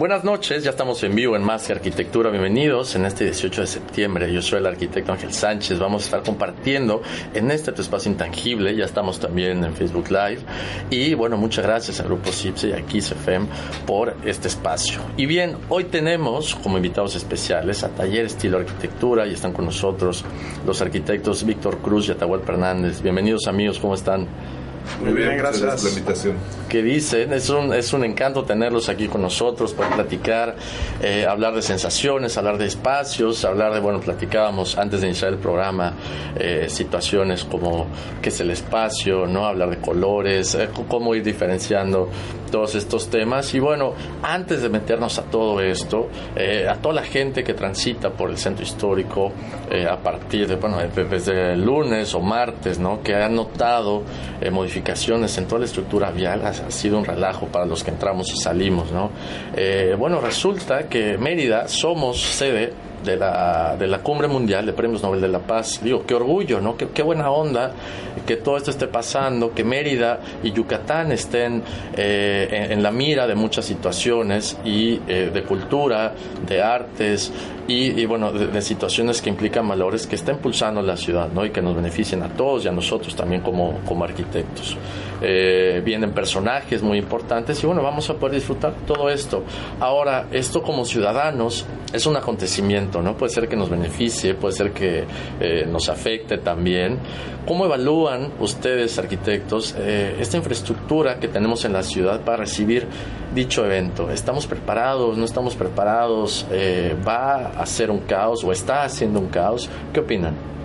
Buenas noches, ya estamos en vivo en Más que Arquitectura. Bienvenidos en este 18 de septiembre. Yo soy el arquitecto Ángel Sánchez. Vamos a estar compartiendo en este tu espacio intangible. Ya estamos también en Facebook Live. Y bueno, muchas gracias al Grupo CIPSE y a Kiss FM por este espacio. Y bien, hoy tenemos como invitados especiales a Taller Estilo Arquitectura y están con nosotros los arquitectos Víctor Cruz y Atahual Fernández. Bienvenidos amigos, ¿cómo están? Muy bien, gracias. por la invitación. que dicen. Es un, es un encanto tenerlos aquí con nosotros para platicar, eh, hablar de sensaciones, hablar de espacios, hablar de, bueno, platicábamos antes de iniciar el programa, eh, situaciones como qué es el espacio, ¿no? Hablar de colores, eh, cómo ir diferenciando todos estos temas. Y bueno, antes de meternos a todo esto, eh, a toda la gente que transita por el centro histórico eh, a partir de, bueno, de- desde lunes o martes, ¿no? Que han notado eh, modificaciones en toda la estructura vial, ha, ha sido un relajo para los que entramos y salimos, ¿no? Bueno, resulta que Mérida somos sede de la, de la Cumbre Mundial de Premios Nobel de la Paz. Digo, qué orgullo, ¿no? Qué, buena onda que todo esto esté pasando, que Mérida y Yucatán estén eh, en, la mira de muchas situaciones y eh, de cultura, de artes y, y, bueno, de, de situaciones que implican valores que está impulsando la ciudad, ¿no? Y que nos beneficien a todos y a nosotros también como, como arquitectos. Eh, vienen personajes muy importantes y bueno, vamos a poder disfrutar todo esto. Ahora, esto como ciudadanos es un acontecimiento, ¿no? Puede ser que nos beneficie, puede ser que eh, nos afecte también. ¿Cómo evalúan ustedes, arquitectos, eh, esta infraestructura que tenemos en la ciudad para recibir dicho evento? ¿Estamos preparados? ¿No estamos preparados? Eh, ¿Va a ser un caos o está haciendo un caos? ¿Qué opinan?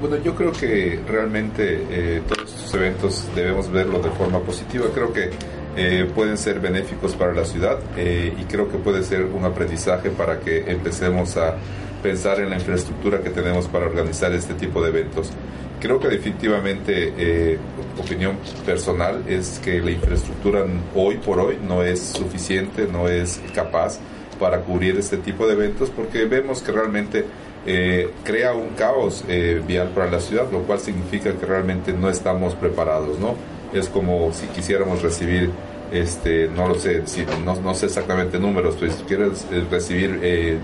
Bueno, yo creo que realmente eh, todos estos eventos debemos verlo de forma positiva. Creo que eh, pueden ser benéficos para la ciudad eh, y creo que puede ser un aprendizaje para que empecemos a pensar en la infraestructura que tenemos para organizar este tipo de eventos. Creo que definitivamente, eh, opinión personal, es que la infraestructura hoy por hoy no es suficiente, no es capaz para cubrir este tipo de eventos porque vemos que realmente eh, crea un caos eh, vial para la ciudad, lo cual significa que realmente no estamos preparados, ¿no? Es como si quisiéramos recibir, este, no lo sé, si, no, no sé exactamente números, pero si quieres eh, recibir eh,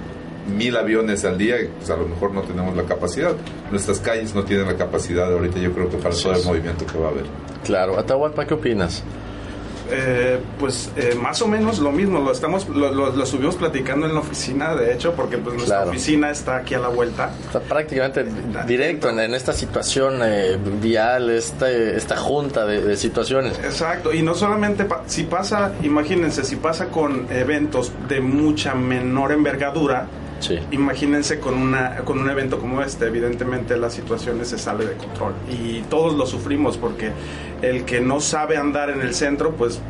mil aviones al día, pues a lo mejor no tenemos la capacidad. Nuestras calles no tienen la capacidad ahorita, yo creo que para todo el movimiento que va a haber. Claro, Atahualpa, ¿qué opinas? Eh, pues eh, más o menos lo mismo, lo estamos lo, lo- lo estuvimos platicando en la oficina, de hecho, porque pues nuestra Claro. oficina está aquí a la vuelta. Está prácticamente directo en, en esta situación eh, vial, esta, esta junta de, de situaciones. Exacto, y no solamente pa- si pasa, imagínense, si pasa con eventos de mucha menor envergadura, Sí. imagínense con una con un evento como este, evidentemente las situaciones se sale de control y todos lo sufrimos porque el que no sabe andar en el centro, pues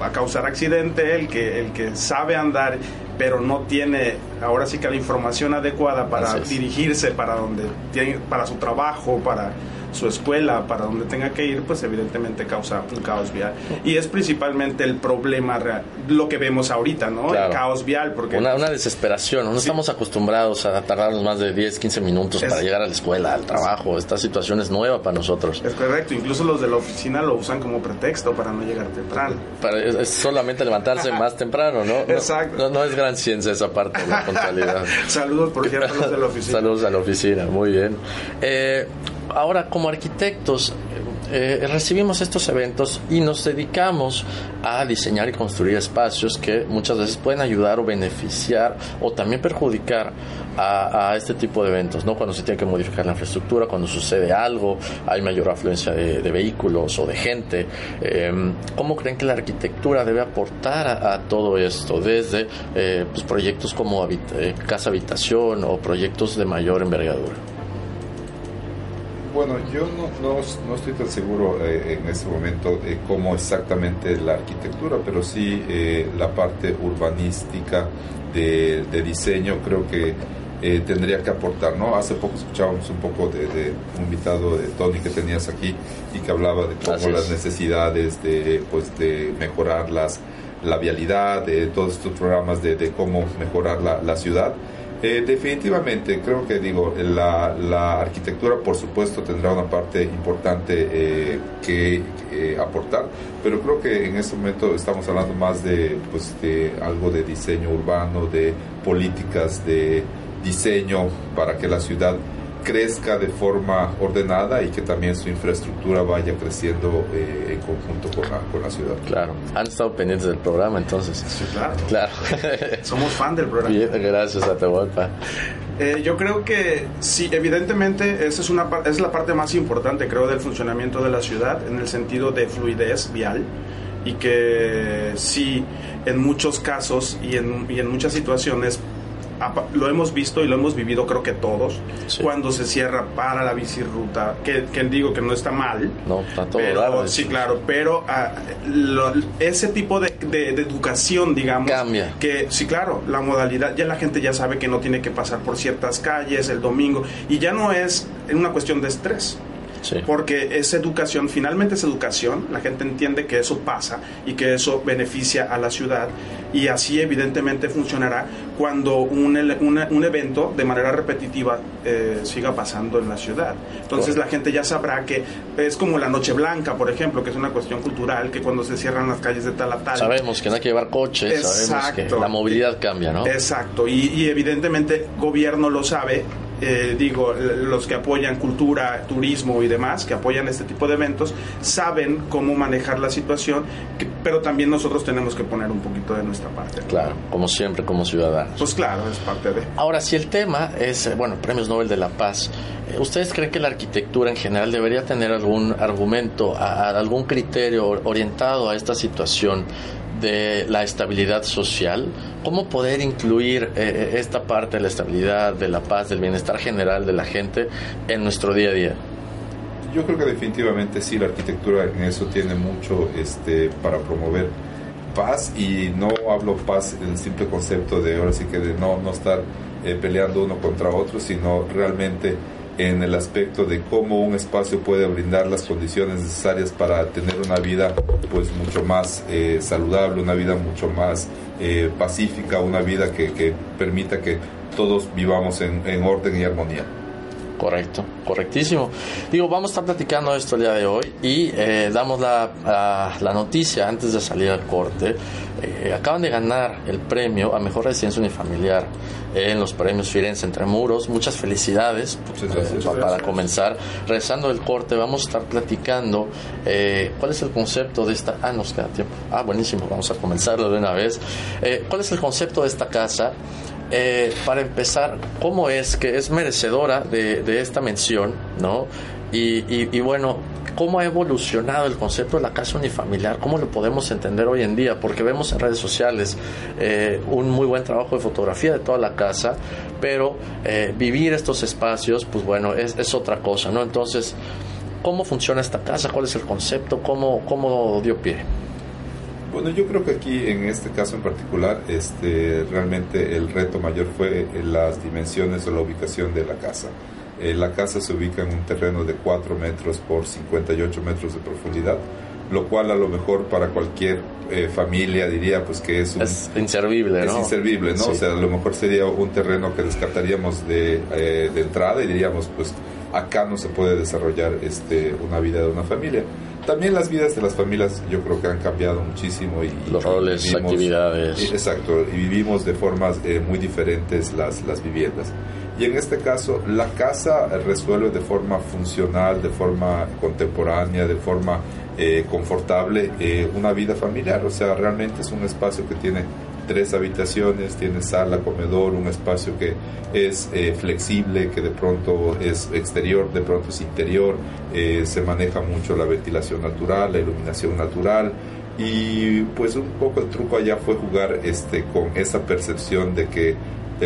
va a causar accidente, el que el que sabe andar pero no tiene ahora sí que la información adecuada para dirigirse para donde tiene para su trabajo, para su escuela, para donde tenga que ir, pues evidentemente causa un caos vial. Y es principalmente el problema real, lo que vemos ahorita, ¿no? Claro. El caos vial, porque Una, una desesperación, no estamos acostumbrados a tardarnos más de 10, 15 minutos Es- para llegar a la escuela, al trabajo. Esta situación es nueva para nosotros. Es correcto, incluso los de la oficina lo usan como pretexto para no llegar temprano. Para- es, es solamente levantarse más temprano, ¿no? No- Exacto. No, no es gran ciencia esa parte de la puntualidad. Saludos, por cierto, a los de la oficina. Saludos a la oficina, muy bien. Eh, ahora, como arquitectos, eh, recibimos estos eventos y nos dedicamos a diseñar y construir espacios que muchas veces pueden ayudar o beneficiar o también perjudicar a, este tipo de eventos, ¿no? Cuando se tiene que modificar la infraestructura, cuando sucede algo, hay mayor afluencia de, vehículos o de gente. Em, ¿Cómo creen que la arquitectura debe aportar a, todo esto? Desde eh, pues, proyectos como eh, casa habitación o proyectos de mayor envergadura. Bueno, yo no, no, estoy tan seguro eh, en este momento de cómo exactamente la arquitectura, pero sí la parte urbanística de, diseño creo que eh, tendría que aportar, ¿no? Hace poco escuchábamos un poco de, un invitado de Tony que tenías aquí y que hablaba de cómo las necesidades de, pues, de mejorar las, la vialidad, de todos estos programas de, de cómo mejorar la, la ciudad. Eh, definitivamente, creo que digo, la, la, arquitectura por supuesto tendrá una parte importante eh, que eh, aportar, pero creo que en este momento estamos hablando más de, pues, de algo de diseño urbano, de políticas de diseño para que la ciudad crezca de forma ordenada y que también su infraestructura vaya creciendo eh, en conjunto con la, con la ciudad. Claro, han estado pendientes del programa entonces. Sí, claro. claro. Somos fan del programa. gracias a Tehualpa. Eh, yo creo que sí, evidentemente esa es, una, es la parte más importante, creo, del funcionamiento de la ciudad en el sentido de fluidez vial y que sí, en muchos casos y en, y en muchas situaciones lo hemos visto y lo hemos vivido creo que todos, cuando se cierra para la bicirruta, que, que, digo que no está mal. No, está todo pero, Sí, claro, pero ah, ese tipo de, de, educación, digamos, cambia. Que sí, claro, la modalidad, ya la gente ya sabe que no tiene que pasar por ciertas calles el domingo y ya no es una cuestión de estrés. Porque es educación, finalmente es educación, la gente entiende que eso pasa y que eso beneficia a la ciudad y así evidentemente funcionará cuando un, un, evento de manera repetitiva eh, siga pasando en la ciudad. Entonces la gente ya sabrá que es como la Noche Blanca, por ejemplo, que es una cuestión cultural, que cuando se cierran las calles de tal a tal. Sabemos que no hay que llevar coches, sabemos que la movilidad cambia, ¿no? Exacto, y, y evidentemente gobierno lo sabe eh, digo, los que apoyan cultura, turismo y demás, que apoyan este tipo de eventos, saben cómo manejar la situación, pero también nosotros tenemos que poner un poquito de nuestra parte. Claro, como siempre, como ciudadanos. Pues claro, es parte de. Ahora, si el tema es, eh, bueno, Premios Nobel de la Paz, eh, ¿ustedes creen que la arquitectura en general debería tener algún argumento, algún criterio orientado a esta situación? De la estabilidad social, cómo poder incluir eh, eh, esta parte de la estabilidad, de la paz, del bienestar general de la gente en nuestro día a día. Yo creo que definitivamente sí, la arquitectura en eso tiene mucho este, para promover paz y no hablo paz en el simple concepto de ahora sí que de no, no estar eh, peleando uno contra otro, sino realmente en el aspecto de cómo un espacio puede brindar las condiciones necesarias para tener una vida pues mucho más eh, saludable, una vida mucho más eh, pacífica, una vida que, permita que todos vivamos en orden y armonía. Correcto, correctísimo. Digo, vamos a estar platicando esto el día de hoy y eh, damos la, la, noticia antes de salir al corte. Eh, acaban de ganar el premio a Mejor Residencia Unifamiliar en los premios Firenze Entre Muros. Muchas felicidades eh, para comenzar. Rezando el corte, vamos a estar platicando cuál es el concepto de esta... Ah, nos queda tiempo. Ah, buenísimo, vamos a comenzarlo de una vez. ¿Cuál es el concepto de esta casa? Eh, para empezar, ¿cómo es que es merecedora de, esta mención, ¿no? Y, bueno, ¿cómo ha evolucionado el concepto de la casa unifamiliar? ¿Cómo lo podemos entender hoy en día? Porque vemos en redes sociales eh, un muy buen trabajo de fotografía de toda la casa, pero eh, vivir estos espacios, pues bueno, es, es, otra cosa, ¿no? Entonces, ¿cómo funciona esta casa? ¿Cuál es el concepto? ¿Cómo, cómo dio pie? Bueno, yo creo que aquí en este caso en particular, este, realmente el reto mayor fue las dimensiones o la ubicación de la casa. Eh, la casa se ubica en un terreno de 4 metros por 58 metros de profundidad, lo cual a lo mejor para cualquier eh, familia diría pues que es, un, es inservible, ¿no? Es inservible, ¿no? O sea, a lo mejor sería un terreno que descartaríamos de, eh, de entrada y diríamos pues acá no se puede desarrollar este, una vida de una familia también las vidas de las familias yo creo que han cambiado muchísimo. Y, Los roles, actividades. exacto, y vivimos de formas eh, muy diferentes las, las viviendas. Y en este caso, la casa resuelve de forma funcional, de forma contemporánea, de forma eh, confortable eh, una vida familiar. O sea, realmente es un espacio que tiene tres habitaciones, tiene sala, comedor, un espacio que es eh, flexible, que de pronto es exterior, de pronto es interior, eh, se maneja mucho la ventilación natural, la iluminación natural. Y pues un poco el truco allá fue jugar este con esa percepción de que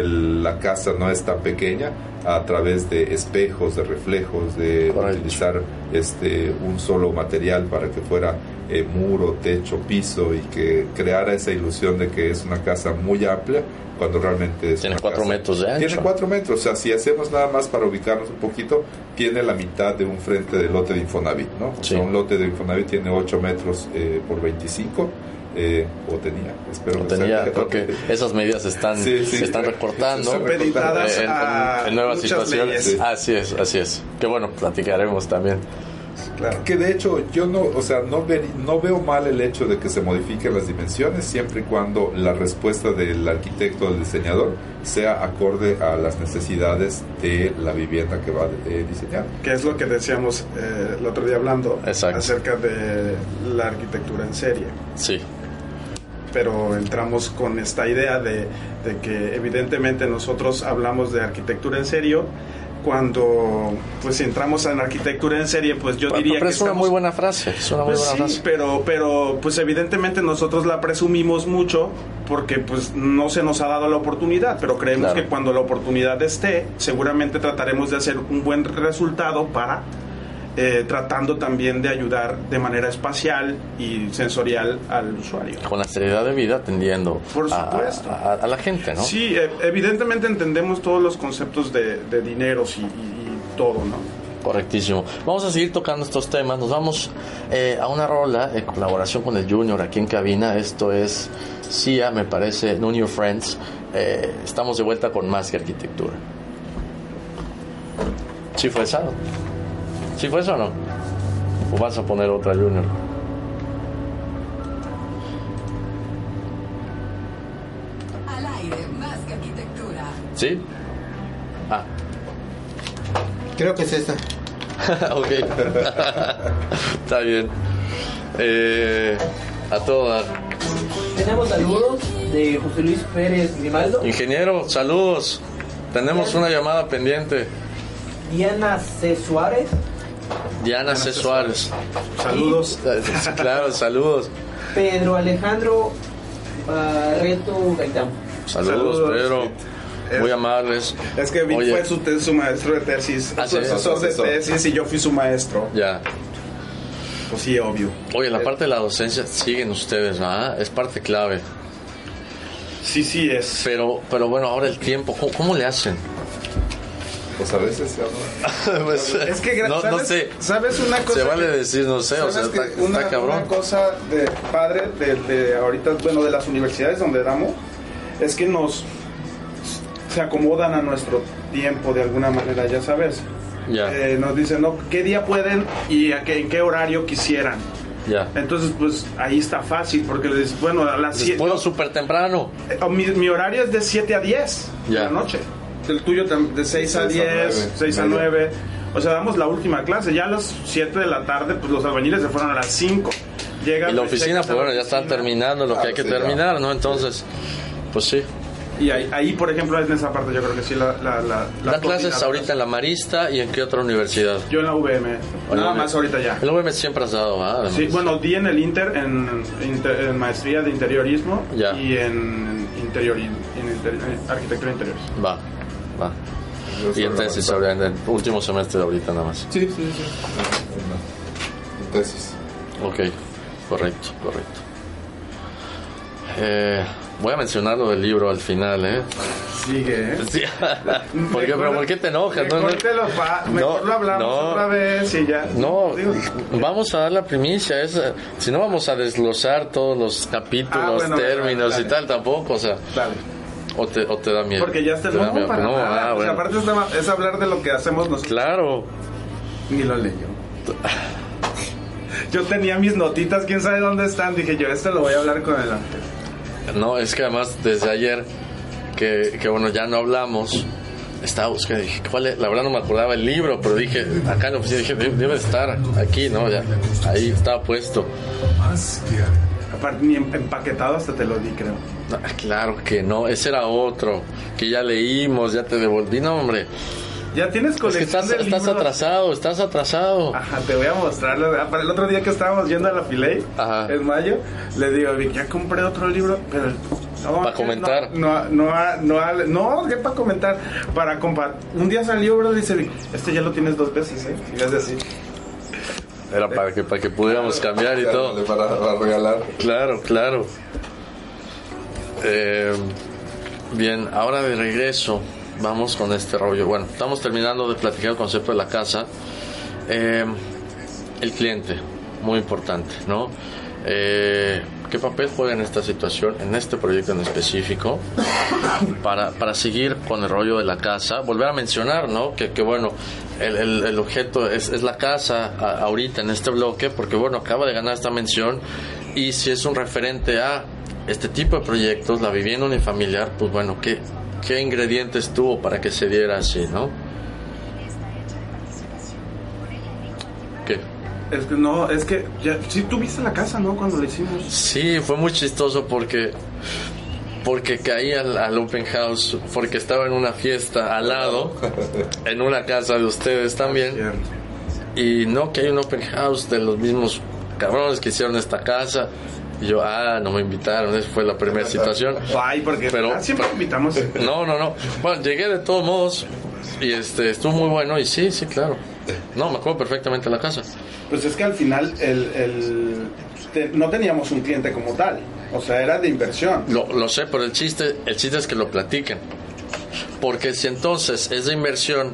la casa no es tan pequeña a través de espejos, de reflejos, de utilizar este un solo material para que fuera eh, muro, techo, piso y que creara esa ilusión de que es una casa muy amplia cuando realmente es tiene cuatro metros de ancho. tiene cuatro metros o sea si hacemos nada más para ubicarnos un poquito tiene la mitad de un frente de lote de Infonavit no o sea, un lote de Infonavit tiene 8 metros eh, por 25 eh, o tenía, espero o tenía, creo que esas medidas están, se están recortando. En, nuevas situaciones. Así es, así es. Que bueno, platicaremos también. Que de hecho yo no, o sea, no, no veo mal el hecho de que se modifiquen las dimensiones siempre y cuando la respuesta del arquitecto o del diseñador sea acorde a las necesidades de la vivienda que va a diseñar. Que es lo que decíamos eh, el otro día hablando acerca de la arquitectura en serie. Sí pero entramos con esta idea de, de, que evidentemente nosotros hablamos de arquitectura en serio cuando pues entramos en arquitectura en serie, pues yo diría que es una muy buena frase, es una muy pues buena sí, frase. pero pero pues evidentemente nosotros la presumimos mucho porque pues no se nos ha dado la oportunidad, pero creemos que cuando la oportunidad esté, seguramente trataremos de hacer un buen resultado para eh, tratando también de ayudar de manera espacial y sensorial al usuario. Con la seriedad de vida atendiendo Por supuesto. A, la gente, ¿no? Sí, e, evidentemente entendemos todos los conceptos de, de dineros y, todo, ¿no? Correctísimo. Vamos a seguir tocando estos temas. Nos vamos eh, a una rola en colaboración con el Junior aquí en cabina. Esto es CIA, me parece, No New Friends. Eh, estamos de vuelta con más que arquitectura. Sí, fue eso. ¿Sí fue eso o no? ¿O vas a poner otra Junior? Al aire, más que arquitectura. ¿Sí? Ah. Creo que es esta. ok. Está bien. Eh, a todas. Tenemos saludos de José Luis Pérez Grimaldo. Ingeniero, saludos. Tenemos una llamada pendiente. Diana C. Suárez. Diana C. Suárez. Saludos. claro, saludos. Pedro Alejandro Barreto Gaitán. Saludos, Pedro. Muy amables. Es que Vic fue su, su, maestro de tesis, ¿Ah, su asesor de tesis y yo fui su maestro. Ya. Pues sí, obvio. Oye, la parte de la docencia siguen ustedes, ¿verdad? Es parte clave. Sí, sí es. Pero, pero bueno, ahora el tiempo, cómo le hacen? Pues a veces se pues, es que no, ¿sabes, no sé. ¿sabes una cosa? Se vale decir, no sé, o sea, está, una, está, cabrón. Una cosa de padre de, de, ahorita, bueno, de las universidades donde damos, es que nos se acomodan a nuestro tiempo de alguna manera, ya sabes. Ya. Eh, nos dicen, no, ¿qué día pueden y a qué, en qué horario quisieran? Ya. Entonces, pues ahí está fácil, porque le dices, bueno, a las 7. Puedo súper temprano. Eh, mi, mi, horario es de 7 a 10 ya. de la noche el tuyo de 6 a 10, 6 a 9. O sea, damos la última clase. Ya a las 7 de la tarde, pues los albañiles se fueron a las 5. Llegan, y la oficina, pues bueno, ya están terminando lo que hay que terminar, ¿no? Entonces, pues sí. Y ahí, ahí, por ejemplo, en esa parte yo creo que sí la... la, la, ¿Da clases ahorita en la Marista y en qué otra universidad? Yo en la VM, nada más ahorita ya. En la VM siempre has dado, ¿ah? Sí, bueno, di en el Inter, en, en maestría de interiorismo ya. y en, interior, en, inter, en arquitectura de interiores. Va. Y en tesis, ahora, en el último semestre de ahorita nada más. Sí, sí, sí. En tesis. Ok, correcto, correcto. Eh, voy a mencionar lo del libro al final, ¿eh? Sigue, ¿eh? Sí. ¿Por, qué, pero ¿Por qué te enojas? No, pa mejor no, lo hablamos no, otra vez y ya. No, vamos a dar la primicia. Es, si no, vamos a desglosar todos los capítulos, ah, bueno, términos dale, dale. y tal, tampoco. O sea, dale. O te, o te da miedo. Porque ya está no, para no, nada. ah, o sea, aparte es, es, hablar de lo que hacemos nosotros. Claro. Ni lo leyo. yo tenía mis notitas, quién sabe dónde están. Dije yo, esto lo voy a hablar con el ángel. No, es que además desde ayer, que, que bueno, ya no hablamos, estaba buscando, dije, ¿cuál es? La verdad no me acordaba el libro, pero dije, acá en la oficina, dije, debe estar aquí, ¿no? Ya, ahí estaba puesto. Aparte, ni em- empaquetado hasta te lo di, creo. Ah, claro que no, ese era otro, que ya leímos, ya te devolví, no, hombre. Ya tienes Es que colección estás, de estás libros? atrasado, estás atrasado. Ajá, te voy a mostrar. Ah, Para el otro día que estábamos yendo a la Filey, en mayo, le digo, Vic, ya compré otro libro, pero... No, Pa' que comentar. No, no, no, no, no, ¿qué para comentar? Para compa- Un día salió, bro, dice Vic, este ya lo tienes dos veces, ¿eh? Y es así. Era para que, para que pudiéramos cambiar y todo. Para, para regalar. Claro, claro. Eh, bien, ahora de regreso, vamos con este rollo. Bueno, estamos terminando de platicar el concepto de la casa. Eh, el cliente, muy importante, ¿no? Eh, ¿Qué papel juega en esta situación, en este proyecto en específico, para, para seguir con el rollo de la casa? Volver a mencionar, ¿no? Que, que bueno, el, el- el objeto es, es la casa ahorita en este bloque, porque bueno, acaba de ganar esta mención y si es un referente a este tipo de proyectos, la vivienda unifamiliar, pues bueno, ¿qué, qué ingredientes tuvo para que se diera así, ¿no? ¿Qué? Es que no, es que ya, sí tuviste la casa, ¿no? Cuando lo hicimos. Sí, fue muy chistoso porque porque caí al, al open house porque estaba en una fiesta al lado en una casa de ustedes también y no que hay un open house de los mismos cabrones que hicieron esta casa y yo ah no me invitaron esa fue la primera situación Ay, porque Pero- ah, siempre invitamos. no no no bueno llegué de todos modos y este estuvo muy bueno y sí sí claro no me acuerdo perfectamente la casa Pues es que al final el, el- te- no teníamos un cliente como tal. O sea, era de inversión. Lo, lo sé, pero el chiste, el chiste es que lo platiquen. Porque si entonces es de inversión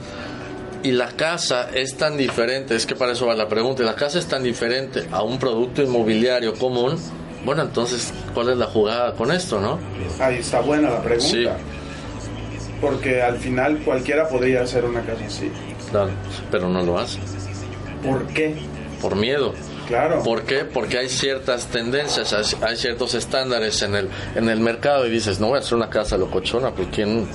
y la casa es tan diferente, es que para eso va la pregunta, y la casa es tan diferente a un producto inmobiliario común, bueno, entonces, ¿cuál es la jugada con esto, no? Ahí está buena la pregunta. Sí. Porque al final cualquiera podría hacer una casa así. Claro, pero no lo hace. ¿Por qué? Por miedo. Claro. ¿Por qué? Porque hay ciertas tendencias, hay- ciertos estándares en el, en el mercado y dices, no voy a hacer una casa locochona, pues ¿quién,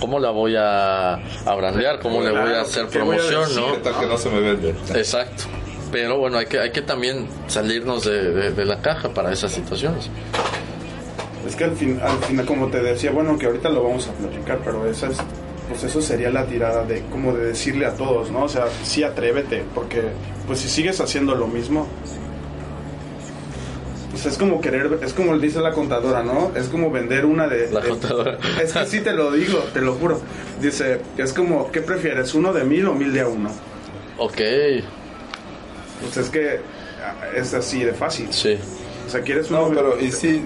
¿cómo la voy a, a brandear? ¿Cómo le voy a hacer ¿qué voy a promoción? decir? ¿no? ¿Qué tal que no se me vende? Exacto. Pero bueno, hay que, hay que también salirnos de, de- de la caja para esas situaciones. Es que al, fin, al final, como te decía, bueno, que ahorita lo vamos a platicar, pero esa es, pues eso sería la tirada de como de decirle a todos, ¿no? O sea, sí atrévete, porque pues si sigues haciendo lo mismo, pues es como querer, es como dice la contadora, ¿no? Es como vender una de... La de- contadora. Es que sí te lo digo, te lo juro. Dice, es como, ¿qué prefieres? ¿Uno de mil o mil de a uno? Ok, Pues es que ah, es así de fácil. sí. O sea, ¿quieres uno? No, pero y sí,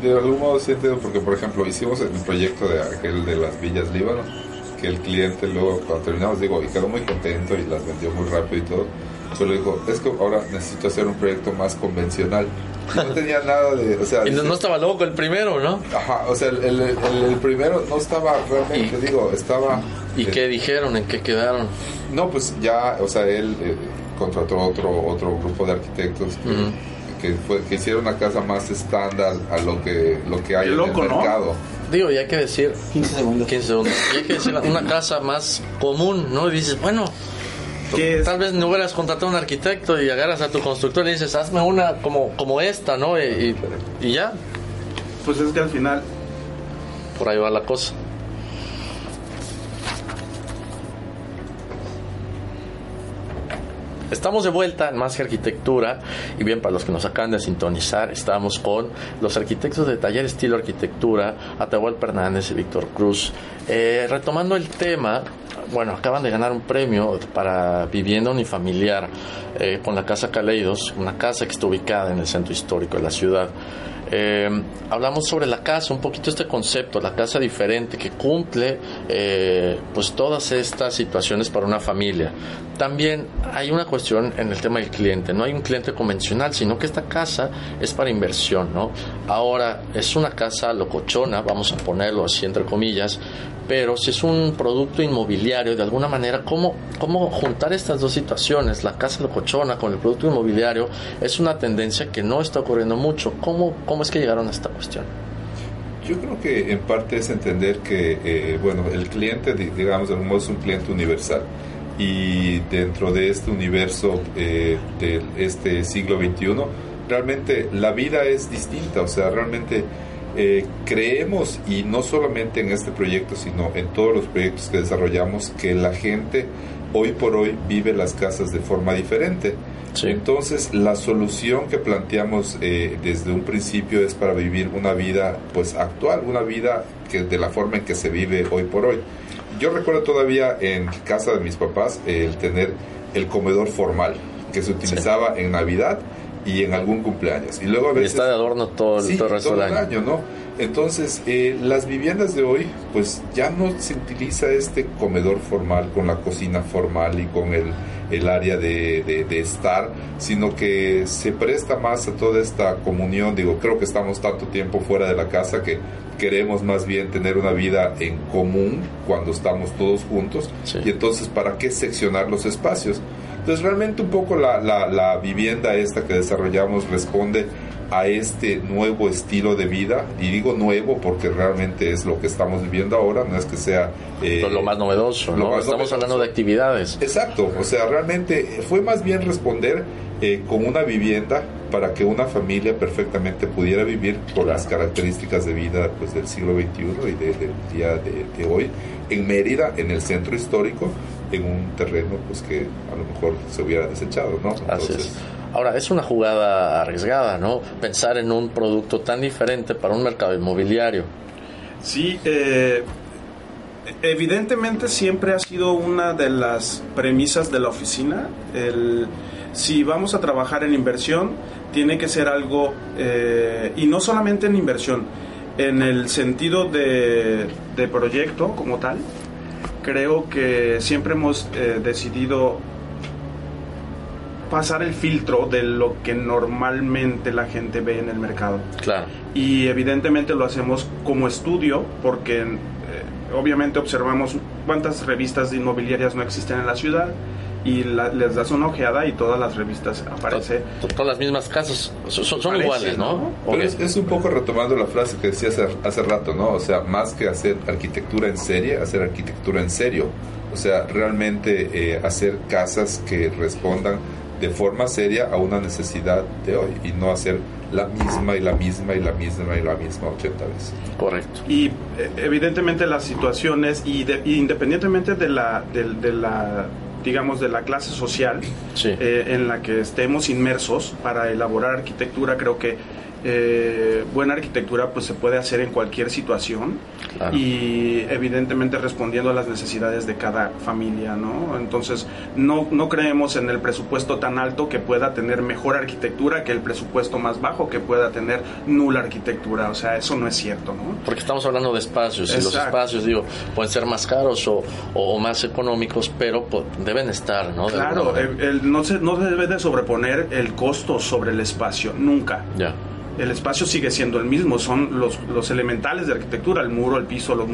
de algún modo sí porque por ejemplo hicimos el proyecto de aquel de las villas Líbano, que el cliente luego cuando terminamos, digo, y quedó muy contento y las vendió muy rápido y todo, pero dijo, es que ahora necesito hacer un proyecto más convencional. No tenía nada de, o sea, Y no, dice- no estaba loco el primero, ¿no? Ajá, o sea, el, el- el- el primero no estaba realmente, Y- digo, estaba... ¿Y eh, qué dijeron? ¿En qué quedaron? No, pues ya, o sea, él eh, contrató otro otro grupo de arquitectos que, que, fue, que hicieron una casa más estándar a lo que lo que hay Qué en loco, el ¿no? Digo, y hay que decir 15 segundos. 15 segundos. Y hay que decir una casa más común, ¿no? Y dices, bueno, tal vez no hubieras contratado a un arquitecto y agarras a tu constructor y dices, hazme una como, como esta, ¿no? Y, y- y ya, Pues es que al final por ahí va la cosa. Estamos de vuelta en Más que Arquitectura y bien, para los que nos acaban de sintonizar, estamos con los arquitectos de Taller Estilo Arquitectura, Atahualpa Hernández y Víctor Cruz. Eh, retomando el tema, bueno, acaban de ganar un premio para vivienda unifamiliar eh, con la Casa Caleidos, una casa que está ubicada en el centro histórico de la ciudad. Eh, hablamos sobre la casa, un poquito este concepto, la casa diferente que cumple eh, pues todas estas situaciones para una familia. También hay una cuestión en el tema del cliente, no hay un cliente convencional, sino que esta casa es para inversión, ¿no? Ahora es una casa locochona, vamos a ponerlo así entre comillas, pero si es un producto inmobiliario, de alguna manera, ¿cómo, cómo juntar estas dos situaciones, la casa locochona con el producto inmobiliario, es una tendencia que no está ocurriendo mucho. ¿Cómo, cómo es que llegaron a esta cuestión? Yo creo que en parte es entender que, eh, bueno, el cliente, digamos, de algún modo es un cliente universal y dentro de este universo eh, de este siglo XXI, realmente la vida es distinta, o sea, realmente eh, creemos, y no solamente en este proyecto, sino en todos los proyectos que desarrollamos, que la gente hoy por hoy vive las casas de forma diferente. Entonces, la solución que planteamos eh, desde un principio es para vivir una vida pues actual, una vida que de la forma en que se vive hoy por hoy. Yo recuerdo todavía en casa de mis papás el tener el comedor formal que se utilizaba en Navidad y en algún cumpleaños. Y luego a veces... está de adorno todo, el, resto del año. ¿no? Entonces, eh, las viviendas de hoy, pues ya no se utiliza este comedor formal con la cocina formal y con el, el área de, de, estar, sino que se presta más a toda esta comunión. Digo, creo que estamos tanto tiempo fuera de la casa que queremos más bien tener una vida en común cuando estamos todos juntos. Y entonces, ¿para qué seccionar los espacios? Entonces realmente un poco la, la, vivienda esta que desarrollamos responde a este nuevo estilo de vida, y digo nuevo porque realmente es lo que estamos viviendo ahora, no es que sea... Eh, lo más novedoso, ¿no? Estamos hablando de actividades. Exacto, o sea, realmente fue más bien responder eh, con una vivienda para que una familia perfectamente pudiera vivir con las características de vida pues, del siglo XXI y del día de, de hoy en Mérida, en el centro histórico, en un terreno pues que a lo mejor se hubiera desechado, ¿no? Así es. Ahora, es una jugada arriesgada, ¿no? Pensar en un producto tan diferente para un mercado inmobiliario. Sí, eh, evidentemente siempre ha sido una de las premisas de la oficina. El, si vamos a trabajar en inversión, tiene que ser algo, eh, y no solamente en inversión, en el sentido de, de proyecto como tal, creo que siempre hemos eh, decidido pasar el filtro de lo que normalmente la gente ve en el mercado. Claro. Y evidentemente lo hacemos como estudio porque eh, obviamente observamos cuántas revistas inmobiliarias no existen en la ciudad, y les das una ojeada y todas las revistas aparecen. Todas las mismas casas son, iguales, ¿no? Pero es, un poco retomando la frase que decía hace, hace rato, ¿no? O sea, más que hacer arquitectura en serie, hacer arquitectura en serio. O sea, realmente eh, hacer casas que respondan de forma seria a una necesidad de hoy y no hacer la misma y la misma y la misma y la misma 80 veces. Correcto. Y eh, evidentemente las situaciones y, independientemente de la, de la digamos, de la clase social eh, en la que estemos inmersos para elaborar arquitectura, creo que eh, buena arquitectura pues se puede hacer en cualquier situación y evidentemente respondiendo a las necesidades de cada familia, ¿no? Entonces no, no creemos en el presupuesto tan alto que pueda tener mejor arquitectura que el presupuesto más bajo que pueda tener nula arquitectura, o sea, eso no es cierto, ¿no? Porque estamos hablando de espacios y los espacios, digo, pueden ser más caros o, o más económicos, pero pues, deben estar, ¿no? claro, el, no, se, no debe de sobreponer el costo sobre el espacio, nunca. Ya el espacio sigue siendo el mismo, son los, los elementales de arquitectura, el muro, el piso, los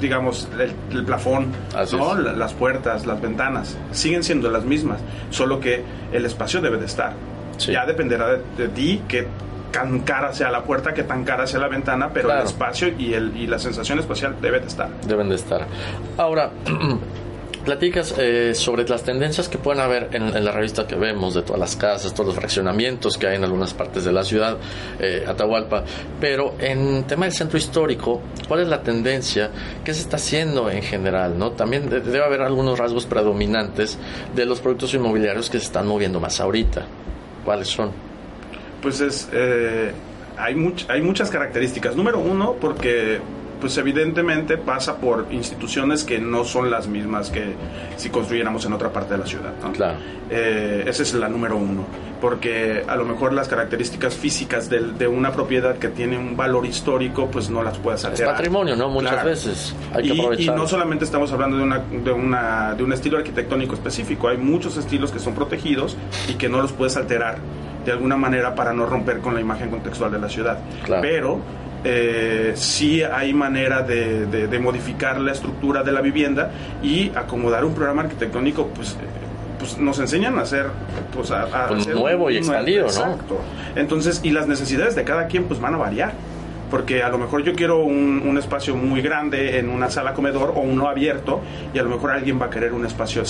digamos, el, plafón, las puertas, las ventanas, siguen siendo las mismas, solo que el espacio debe de estar. Ya dependerá de, ti que tan cara sea la puerta, que tan cara sea la ventana, pero el espacio y, el, y la sensación espacial debe de estar. Deben de estar. Ahora, platicas eh, sobre las tendencias que pueden haber en, la revista que vemos de todas las casas, todos los fraccionamientos que hay en algunas partes de la ciudad, eh, Atahualpa, pero en tema del centro histórico, ¿cuál es la tendencia? ¿Qué se está haciendo en general? ¿no? También debe haber algunos rasgos predominantes de los productos inmobiliarios que se están moviendo más ahorita. ¿Cuáles son? Pues es... Eh, hay, hay muchas características. Número uno, porque pues evidentemente pasa por instituciones que no son las mismas que si construyéramos en otra parte de la ciudad. Claro. Eh, esa es la número uno, porque a lo mejor las características físicas de, una propiedad que tiene un valor histórico, pues no las puedes alterar. Es patrimonio, ¿no? Muchas veces. Hay que y, y, no solamente estamos hablando de, una, de, una, de un estilo arquitectónico específico, hay muchos estilos que son protegidos y que no los puedes alterar de alguna manera para no romper con la imagen contextual de la ciudad. Claro. Pero eh, sí hay manera de, de, modificar la estructura de la vivienda y acomodar un programa arquitectónico, pues, eh, pues nos enseñan a hacer, pues, a, pues nuevo y expandido, exacto. Entonces, y las necesidades de cada quien, pues, van a variar porque a lo mejor yo quiero un, un, espacio muy grande en una sala comedor o uno abierto y a lo mejor alguien va a querer un espacio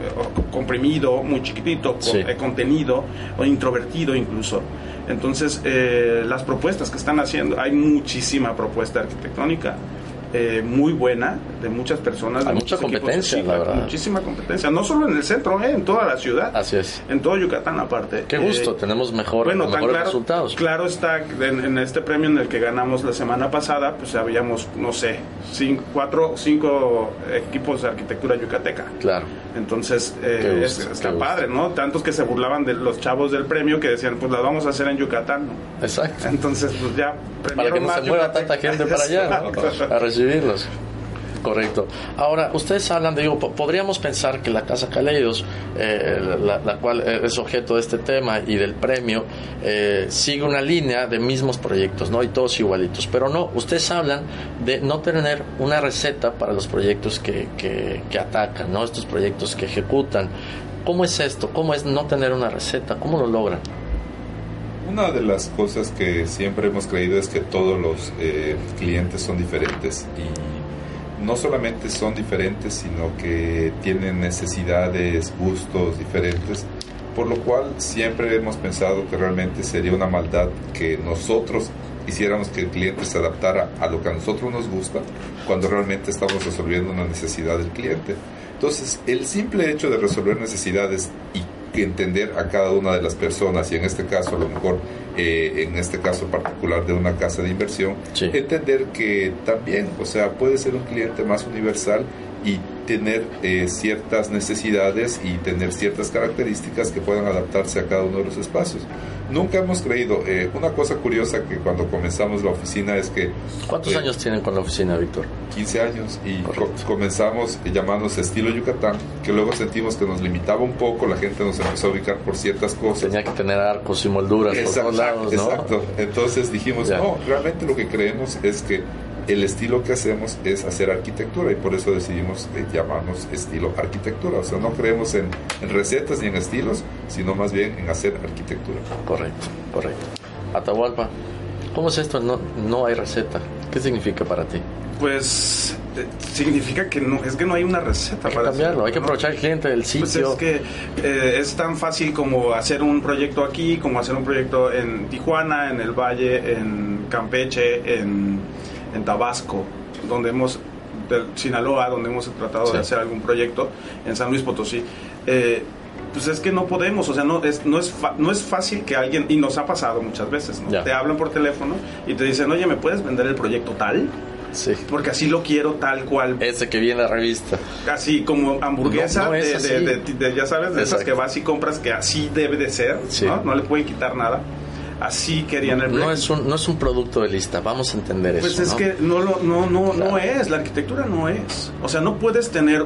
eh, comprimido, muy chiquitito, con, contenido o introvertido incluso. Entonces, eh, las propuestas que están haciendo, hay muchísima propuesta arquitectónica eh, muy buena de muchas personas. Hay mucha competencia, la verdad. Muchísima competencia, no solo en el centro, eh, en toda la ciudad. Así es. En todo Yucatán aparte. Qué gusto, tenemos mejor, mejores claro, resultados. Claro está, en, este premio en el que ganamos la semana pasada, pues habíamos, no sé, cinco, cuatro, cinco equipos de arquitectura yucateca. Claro. Entonces, eh, está padre, ¿no? Tantos que se burlaban de los chavos del premio que decían, pues la vamos a hacer en Yucatán. Exacto. Entonces, pues ya... Para que no se mueva tanta gente para allá, a Correcto. Ahora, ustedes hablan, digo, podríamos pensar que la Casa Caleidos, eh, la, cual es objeto de este tema y del premio, eh, sigue una línea de mismos proyectos, ¿no? Y todos igualitos. Pero no, ustedes hablan de no tener una receta para los proyectos que, que, que atacan, ¿no? Estos proyectos que ejecutan. ¿Cómo es esto? ¿Cómo es no tener una receta? ¿Cómo lo logran? Una de las cosas que siempre hemos creído es que todos los eh, clientes son diferentes y no solamente son diferentes, sino que tienen necesidades, gustos diferentes, por lo cual siempre hemos pensado que realmente sería una maldad que nosotros hiciéramos que el cliente se adaptara a lo que a nosotros nos gusta cuando realmente estamos resolviendo una necesidad del cliente. Entonces, el simple hecho de resolver necesidades y que entender a cada una de las personas y en este caso a lo mejor eh, en este caso particular de una casa de inversión entender que también o sea puede ser un cliente más universal y tener eh, ciertas necesidades y tener ciertas características que puedan adaptarse a cada uno de los espacios. Nunca hemos creído, eh, una cosa curiosa que cuando comenzamos la oficina es que... ¿Cuántos años tienen con la oficina, Víctor? 15 años y comenzamos llamándose estilo Yucatán, que luego sentimos que nos limitaba un poco, la gente nos empezó a ubicar por ciertas cosas. Tenía que tener arcos y molduras por todos lados, ¿no? Exacto, entonces dijimos, no, realmente lo que creemos es que el estilo que hacemos es hacer arquitectura y por eso decidimos eh, llamarnos estilo arquitectura. O sea, no creemos en, recetas ni en estilos, sino más bien en hacer arquitectura. Correcto, correcto. Atahualpa, ¿cómo es esto? No, no hay receta. ¿Qué significa para ti? Pues eh, significa que no es que no hay una receta hay que para cambiarlo, hay que aprovechar el cliente del sitio. Pues es que eh, es tan fácil como hacer un proyecto aquí, como hacer un proyecto en Tijuana, en el Valle, en Campeche, en en Tabasco, donde hemos, de Sinaloa, donde hemos tratado de hacer algún proyecto, en San Luis Potosí. Eh, pues es que no podemos, o sea, no es, no es, no es fácil que alguien, y nos ha pasado muchas veces, ¿no? Te hablan por teléfono y te dicen, oye, ¿me puedes vender el proyecto tal? Sí. Porque así lo quiero tal cual. Ese que viene en la revista. Casi como hamburguesa de, ya sabes, de esas que vas y compras que así debe de ser, ¿no? No le pueden quitar nada así querían el No es un, no es un producto de lista, vamos a entender pues eso. Pues es que no, lo, no, no, no es, la arquitectura no es. O sea, no puedes tener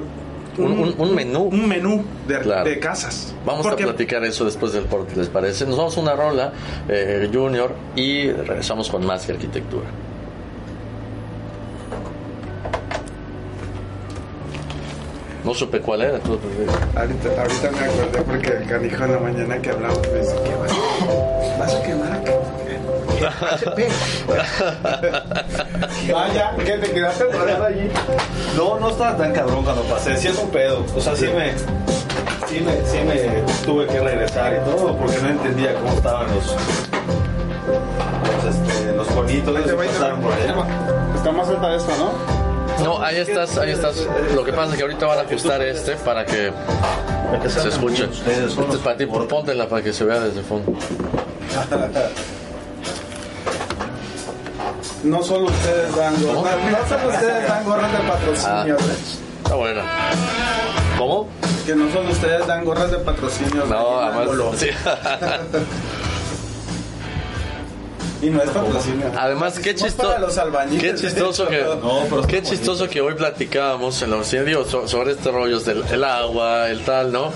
un, un, menú. Un menú de, de casas. Vamos a platicar eso después del corte, ¿les parece? Nos vamos a una rola, eh, Junior, y regresamos con más que arquitectura. No supe cuál era. Ahorita, ahorita me acordé porque el canijo en la mañana que hablamos me dice, ¿qué vas a, quemar HP. Vaya, ¿qué te quedaste parado allí? No, no estaba tan cabrón cuando pasé. Sí es un pedo. O sea, sí me, sí me, sí me tuve que regresar y todo porque no entendía cómo estaban los, los, este, los bonitos. Está más alta esta, ¿no? No, ahí estás, ahí estás. Lo que pasa es que ahorita van a ajustar este para que se escuche. Este es para ti, póntela para que se vea desde fondo. No solo ustedes dan gorras, no solo ustedes dan gorras de patrocinio. Ah, ¿eh? está bueno. ¿Cómo? Que no solo ustedes dan gorras de patrocinio. No, además. Sí. Y no es patrocinio. Además, qué, chistoso qué chistoso que qué chistoso que hoy platicábamos en la oficina sobre estos rollos del agua, el tal, ¿no?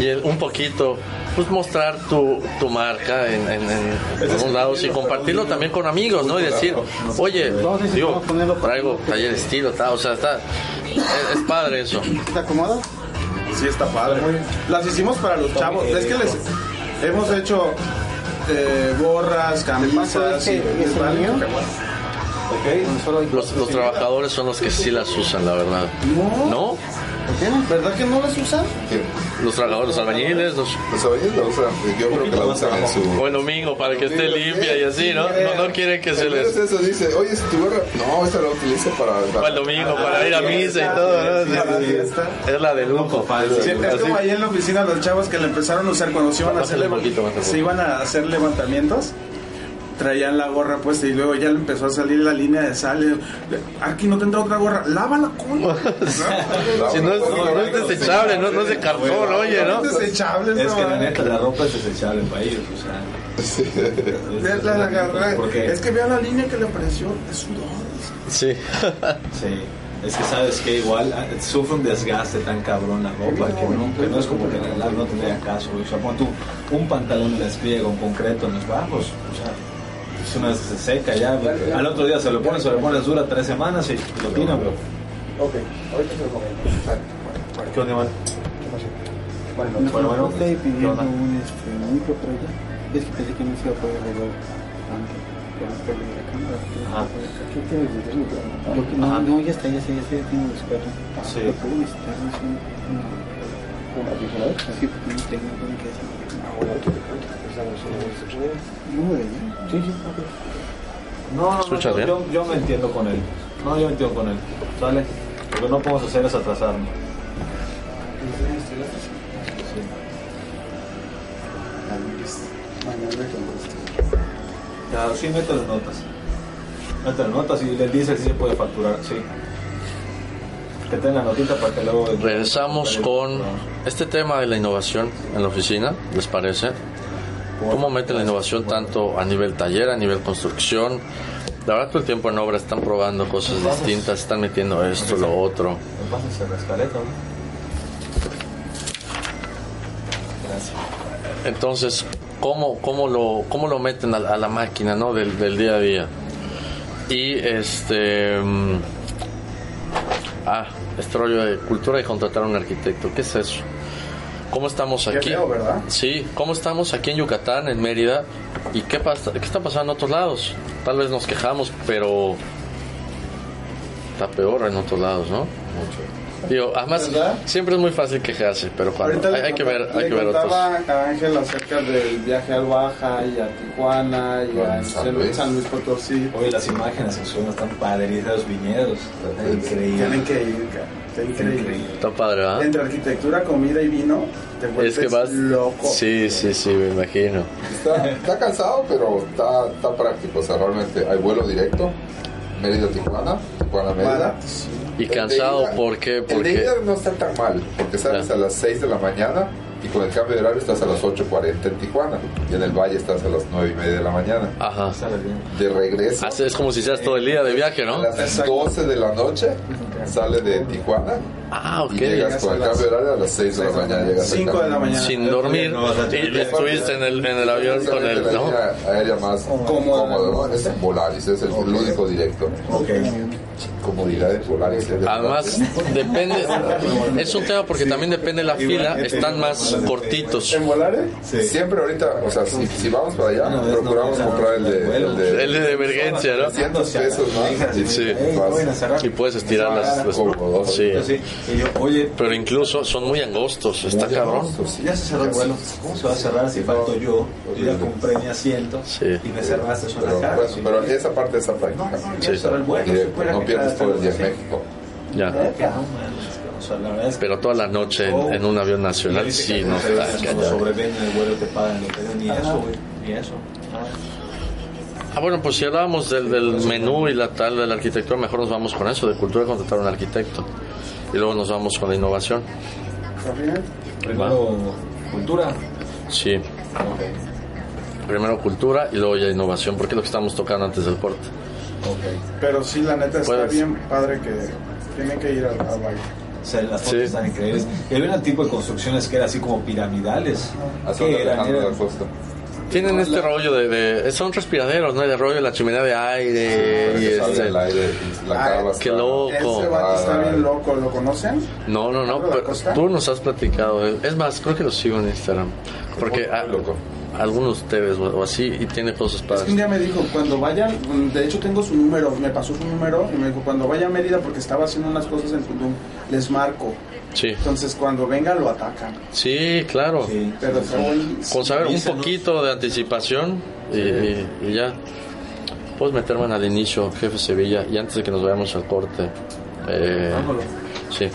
Y un poquito pues mostrar tu, tu marca en, en, en algunos lados y compartirlo también con amigos, ¿no? Y decir, oye, digo, traigo taller estilo, tal, o sea, está, es, es padre eso. ¿Te acomoda? Sí, está padre. Las hicimos para los chavos. Es que les hemos hecho eh, gorras, camisas. y cacahuate. Los, los trabajadores son los que sí las usan, la verdad. ¿No? ¿Verdad que no las usan? Los trabajadores, los albañiles, los... Los albañiles la usan, yo creo que la usan en su... O el domingo para que esté limpia y así, ¿no? No, no quieren que se les... Eso dice, oye, si tu gorra... No, esa la utilizo para... Para el domingo, para ir a misa y todo, ¿no? Es la de lujo. Sí, es como ahí en la oficina los chavos que la empezaron a usar cuando se iban a hacer, se iban a hacer levantamientos. Traían la gorra puesta y luego ya le empezó a salir la línea de sal. Aquí no tendrá otra gorra. Lávala, coño. Si no es, no es desechable, no, no es de cartón, oye, ¿no? Es desechable, Es que la neta, la ropa es desechable para ellos, o sea. Ve la- la- la- ¿Por qué? Es que vea la línea que le apareció. Es sudor. Sí. Sí, es que sabes que igual ah, sufre un desgaste tan cabrón la ropa que no, que no es como que en realidad no tendría caso. O sea, pon tú un pantalón de despliega, un concreto en los bajos, o sea, es una vez se seca ya. Al otro día se lo pones, se lo pones, dura tres semanas y lo tiran, bro. Ok, ahorita se lo comento. ¿Qué onda, Iván? Bueno, Bueno, bueno, estoy ¿qué pidiendo un este, micro, pero ya. Es que pensé que no se iba a poder arreglar antes. La cámara. Ajá. ¿Qué decir? Porque no, ya está, ya está, ya está, ya tengo los cuatro. Sí. Lo puedo no sé, no. Sí, sí, ok. No, no, no, ¿Escuchas yo, yo, yo me entiendo con él. No, yo me entiendo con él. ¿Sale? Lo que no podemos hacer es atrasarnos. Sí. Mañana con Claro, sí, métele notas. Métele notas y le dice si se puede facturar, sí. Que tenga notita para que luego... Regresamos con este tema de la innovación en la oficina, ¿les parece? ¿Cómo meten la innovación tanto a nivel taller, a nivel construcción? La verdad todo el tiempo en obra están probando cosas distintas, están metiendo esto, lo otro. Entonces, ¿cómo, cómo, lo, cómo lo meten a, a la máquina ¿no? del, del día a día? Y este... mm, ah, este rollo de cultura y contratar a un arquitecto. ¿Qué es eso? ¿Cómo estamos aquí? feo, ¿verdad? Sí, ¿cómo estamos aquí en Yucatán, en Mérida? ¿Y qué, pasa, qué está pasando en otros lados? Tal vez nos quejamos, pero está peor en otros lados, ¿no? Digo, además, ¿Verdad? siempre es muy fácil quejarse, pero cuando hay, hay que ver, hay que ver otros. contaba a Ángel acerca del viaje al Baja y a Tijuana y a San Luis. San Luis Potosí. Oye, las imágenes que suben están padrísimas, los viñedos. Están Tienen increíbles. que ir, cara. Está increíble. Está padre, ¿verdad? Entre arquitectura, comida y vino, te vuelves Es que vas. loco. Sí, sí, sí, me imagino. Está, está cansado, pero está, está práctico. O sea, realmente hay vuelo directo. Mérida, Tijuana. Tijuana, Mérida. Baratísimo. Y El de cansado, ida- ¿por qué? El de Porque. ida no está tan mal, porque sales Ya. a las 6 de la mañana y con el cambio de horario estás a las 8.40 en Tijuana. Y en el Valle estás a las 9 y media de la mañana. Ajá. De regreso, Es como si seas todo el día de viaje, a ¿no? las 12 de la noche, sale de Tijuana Ah, y llegas ok. con el cambio de horario a las 6 de la mañana. Llegas al 5 de la mañana. Sin dormir. No a Y estuviste en el, en el avión con el. la aérea más Cómoda. cómodo, ¿no? es Volaris, es el, el único directo. Ok. Comodidad de Volaris. es de Además, depende. Es un tema porque también depende de la fila, están más cortitos. ¿En Volare? Sí. Siempre ahorita, o sea, si, si vamos para allá, no procuramos comprar el de, vuelo. el de El de emergencia, ¿no? 300 pesos más. Sí. Vayan a cerrar. Y puedes estirar las. las- sí. Sí. Y yo, oye, Pero incluso son muy angostos, está cabrón. ya se cerró el vuelo. ¿Cómo se va a cerrar si falto yo? Yo ya compré mi asiento Sí. y me cerraste Pero, pero esa parte está práctica. Sí. cerró el vuelo. Todo el día en México. Ya. Pero toda la noche en, en un avión nacional, sí, que no está empresas cuando cañón. sobrevenden el vuelo te pagan el hotel, ni eso, güey, ni eso. Ah, bueno, pues si hablábamos del, del menú y la tal de la arquitectura, mejor nos vamos con eso, de cultura y contratar a un arquitecto. Y luego nos vamos con la innovación. Primero, cultura. Sí, primero cultura y luego ya innovación, porque es lo que estamos tocando antes del corte. Ok. Pero sí, la neta está Puedes. bien padre que tienen que ir al, al baile. O sea, las fotos están increíbles. Y había un tipo de construcciones que eran así como piramidales. Así eran? Tienen este rollo de, Son respiraderos, ¿no? El rollo de la chimenea de aire. y este, el aire la Qué loco. Ese vato está bien loco, ¿lo conocen? No, no, no. Pero tú nos has platicado. Es más, creo que lo sigo en Instagram. Porque. Ah, loco algunos de ustedes o así y tiene cosas para... un día me dijo, cuando vayan, de hecho tengo su número, me pasó su número y me dijo, cuando vaya a Mérida, porque estaba haciendo unas cosas en Tulum, les marco. Sí. Entonces cuando venga lo atacan. Sí, claro. Pero Con saber un poquito de anticipación y, ya. Puedes meterme al inicio, jefe Sevilla, y antes de que nos vayamos al corte. Eh, sí.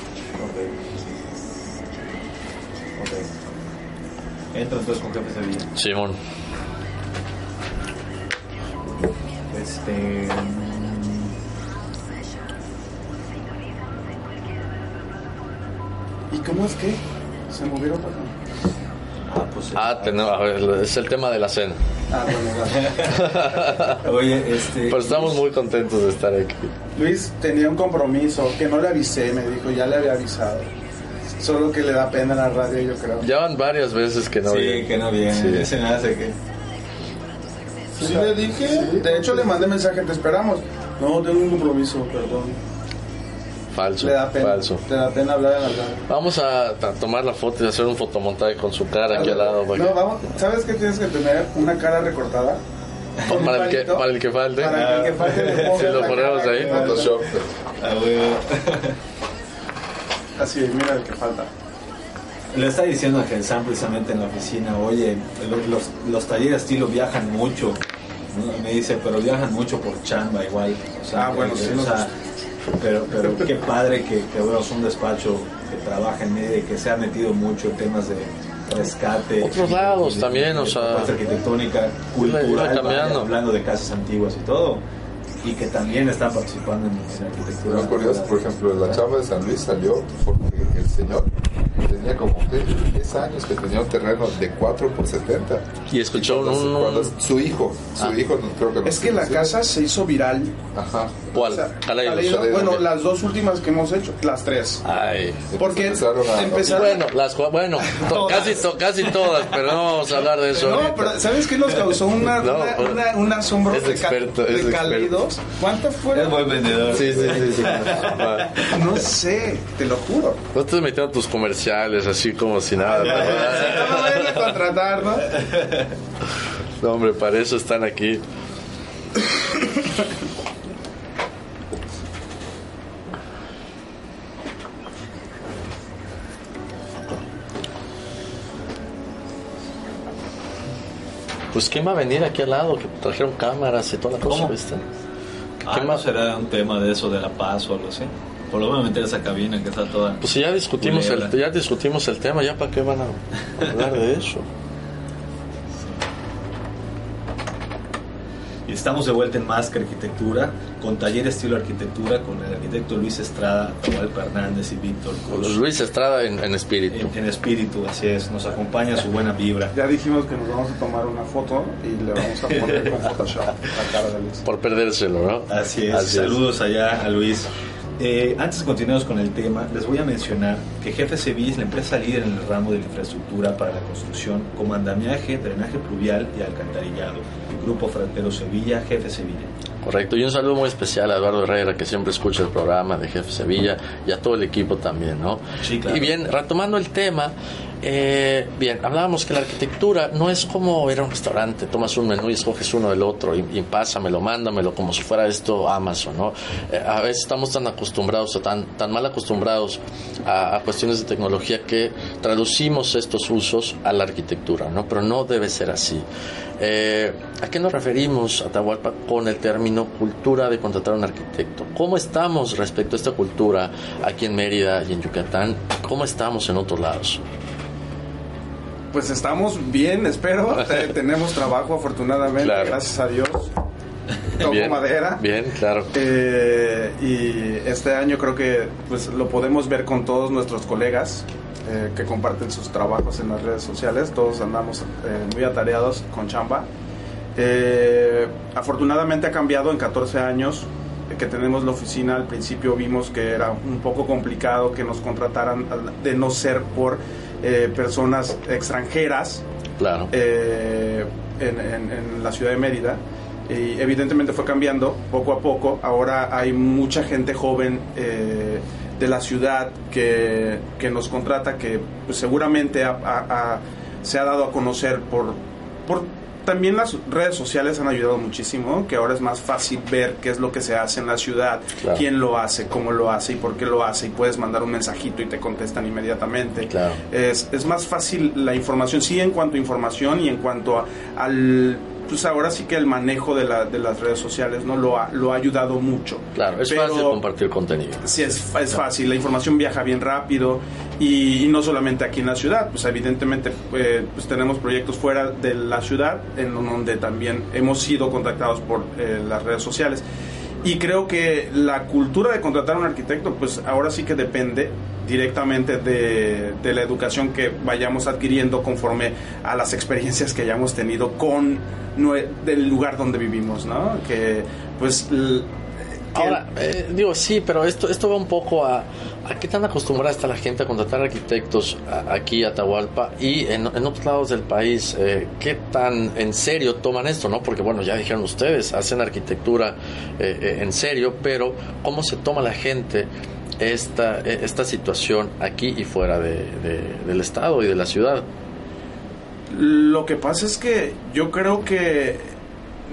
Entra entonces con Jefe Sevilla. Simón. Este. ¿Y cómo es que se movieron para Ah, pues ah, tenemos, es el tema de la cena. Ah, bueno, Oye, este. Pero estamos muy contentos de estar aquí. Luis tenía un compromiso que no le avisé, me dijo, ya le había avisado. Solo que le da pena la radio, yo creo. Ya van varias veces que no viene. Sí, que no viene. Se me hace que. Sí, le dije. De hecho, le mandé mensaje, te esperamos. No, tengo un compromiso, perdón. Falso, le da pena, falso. Le da pena hablar en la radio. Vamos a, tomar la foto y hacer un fotomontaje con su cara aquí al lado. No, vamos. ¿Sabes qué tienes que tener? Una cara recortada. Para el, que, para el que falte. Para el que falte. si lo ponemos ahí. Photoshop. Así, mira el que falta. Le está diciendo a Gensan precisamente en la oficina, oye, los, los talleres estilo viajan mucho. Me dice, pero viajan mucho por chamba igual. O sea, ah, bueno, sí, pero, pero qué padre que, que un despacho que trabaja en medio y que se ha metido mucho en temas de rescate. Otros lados también, o sea. arquitectónica, cultural, hablando de casas antiguas y todo y que también están participando en, la arquitectura. Lo curioso, por ejemplo, la chamba de San Luis salió porque el señor tenía como 10 años que tenía un terreno de 4 por 70. Y escuchó un... su hijo, su ah. hijo creo que Es que la casa se hizo viral. Ajá. ¿Cuál? bueno, las dos últimas que hemos hecho, las tres. Ay. Porque empezaron, Bueno, las, bueno casi, casi todas, pero no vamos a hablar de eso. No, pero ¿sabes qué nos causó una, una, un asombro es experto, de, es cálidos? ¿Cuánto fue? Es buen vendedor. Sí, sí, sí. sí. no sé, te lo juro. No estás metiendo tus comerciales así como si nada. No me vayan a contratar, ¿no? No, hombre, para eso están aquí. Pues quién va a venir aquí al lado, que trajeron cámaras y toda la cosa, ¿viste? Ah, ¿Qué más será un tema de eso de la paz o algo así? Por lo menos meter esa cabina que está toda. Pues ya discutimos el, ya discutimos el tema, ya para qué van a hablar de eso. Estamos de vuelta en Más que Arquitectura, con taller estilo arquitectura, con el arquitecto Luis Estrada, Raúl Fernández y Víctor Cruz. Luis Estrada en, espíritu. En, espíritu, así es. Nos acompaña su buena vibra. Ya dijimos que nos vamos a tomar una foto y le vamos a poner con Photoshop la cara de Luis. Por perdérselo, ¿no? Así es. Saludos allá a Luis. Eh, antes de continuar con el tema, les voy a mencionar que Jefe Sevilla es la empresa líder en el ramo de la infraestructura para la construcción, como andamiaje, drenaje pluvial y alcantarillado. Grupo Frontero Sevilla, Jefe Sevilla. Correcto, y un saludo muy especial a Eduardo Herrera, que siempre escucha el programa de Jefe Sevilla, y a todo el equipo también, ¿no? Sí, claro. Y bien, retomando el tema, eh, bien, hablábamos que la arquitectura no es como ir a un restaurante, tomas un menú y escoges uno del otro y, y pásamelo, mándamelo como si fuera esto Amazon, ¿no? Eh, a veces estamos tan acostumbrados o tan, tan mal acostumbrados a, cuestiones de tecnología que traducimos estos usos a la arquitectura, ¿no? Pero no debe ser así. Eh, ¿A qué nos referimos, Atahualpa, con el término cultura de contratar a un arquitecto? ¿Cómo estamos respecto a esta cultura aquí en Mérida y en Yucatán? ¿Cómo estamos en otros lados? Pues estamos bien, espero. tenemos trabajo, afortunadamente, gracias a Dios. Toco madera. Bien, claro. Eh, y este año creo que pues lo podemos ver con todos nuestros colegas eh, que comparten sus trabajos en las redes sociales. Todos andamos eh, muy atareados con chamba. afortunadamente ha cambiado en 14 años que tenemos la oficina al principio vimos que era un poco complicado que nos contrataran de no ser por eh, personas extranjeras claro. Eh, en, la ciudad de Mérida. Y evidentemente fue cambiando poco a poco. Ahora hay mucha gente joven eh, de la ciudad que, nos contrata, que pues, seguramente se ha dado a conocer por, por también las redes sociales han ayudado muchísimo, que ahora es más fácil ver qué es lo que se hace en la ciudad, quién lo hace, cómo lo hace y por qué lo hace, y puedes mandar un mensajito y te contestan inmediatamente. Es, es más fácil la información, sí en cuanto a información y en cuanto al pues ahora sí que el manejo de, la, de las redes sociales no lo ha, lo ha ayudado mucho. Claro, es fácil compartir contenido. Sí, es, es fácil, la información viaja bien rápido y, no solamente aquí en la ciudad, pues evidentemente eh, pues tenemos proyectos fuera de la ciudad en donde también hemos sido contactados por eh, las redes sociales. Y creo que la cultura de contratar a un arquitecto, pues ahora sí que depende directamente de, de, la educación que vayamos adquiriendo conforme a las experiencias que hayamos tenido con del lugar donde vivimos, ¿no? Que pues Ahora, eh, digo, sí, pero esto, esto va un poco a, a qué tan acostumbrada está la gente a contratar arquitectos aquí a Atahualpa y en, otros lados del país, eh, qué tan en serio toman esto, ¿no? Porque, bueno, ya dijeron ustedes, hacen arquitectura eh, en serio, pero ¿cómo se toma la gente esta, esta situación aquí y fuera de, del estado y de la ciudad? Lo que pasa es que yo creo que...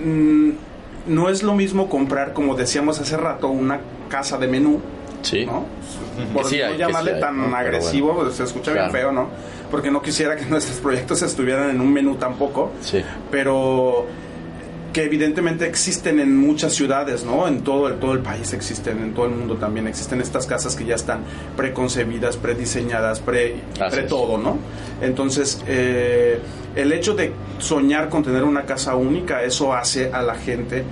Mm, no es lo mismo comprar, como decíamos hace rato, una casa de menú. Sí. ¿no? Por no llamarle tan agresivo, se escucha bien feo, ¿no? Porque no quisiera que nuestros proyectos estuvieran en un menú tampoco. Sí. Pero que evidentemente existen en muchas ciudades, ¿no? En todo el, todo el país existen, en todo el mundo también existen estas casas que ya están preconcebidas, prediseñadas, pre, pre todo, ¿no? Entonces, eh, el hecho de soñar con tener una casa única, eso hace a la gente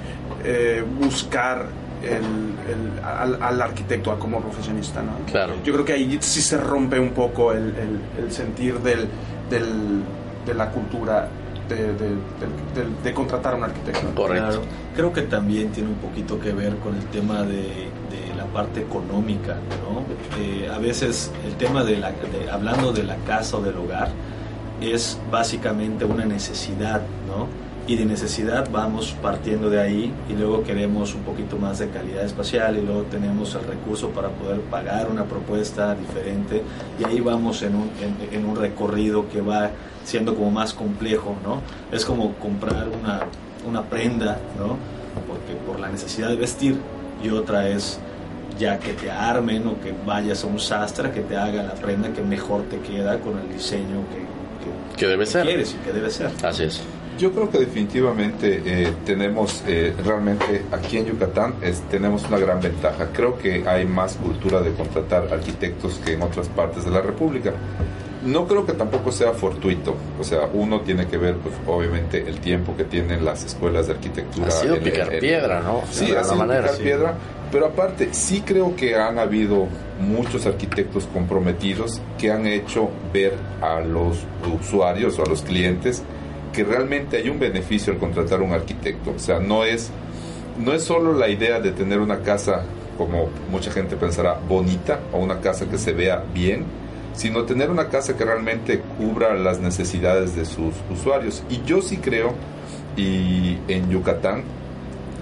eh, buscar el, al, arquitecto como profesionista, ¿no? Claro. Yo creo que ahí sí se rompe un poco el, sentir del, del, de la cultura de, contratar a un arquitecto. Correcto. Creo que también tiene un poquito que ver con el tema de, la parte económica, ¿no? Eh, a veces el tema de la, hablando de la casa o del hogar, es básicamente una necesidad, ¿no? Y de necesidad vamos partiendo de ahí y luego queremos un poquito más de calidad espacial y luego tenemos el recurso para poder pagar una propuesta diferente y ahí vamos en un, en, un recorrido que va siendo como más complejo, ¿no? Es como comprar una, una prenda, ¿no? Porque por la necesidad de vestir y otra es ya que te armen o que vayas a un sastre que te haga la prenda que mejor te queda con el diseño que, que debe ser. Quieres y que debe ser. Así es. Yo creo que definitivamente eh, tenemos eh, realmente aquí en Yucatán es, tenemos una gran ventaja. Creo que hay más cultura de contratar arquitectos que en otras partes de la República. No creo que tampoco sea fortuito, o sea, uno tiene que ver, pues, obviamente, el tiempo que tienen las escuelas de arquitectura. Ha sido picar piedra, ¿no? Sí, ha sido picar piedra, pero aparte, sí creo que han habido muchos arquitectos comprometidos que han hecho ver a los usuarios o a los clientes que realmente hay un beneficio al contratar un arquitecto. O sea, no es, no es solo la idea de tener una casa, como mucha gente pensará, bonita o una casa que se vea bien, sino tener una casa que realmente cubra las necesidades de sus usuarios. Y yo sí creo, y en Yucatán,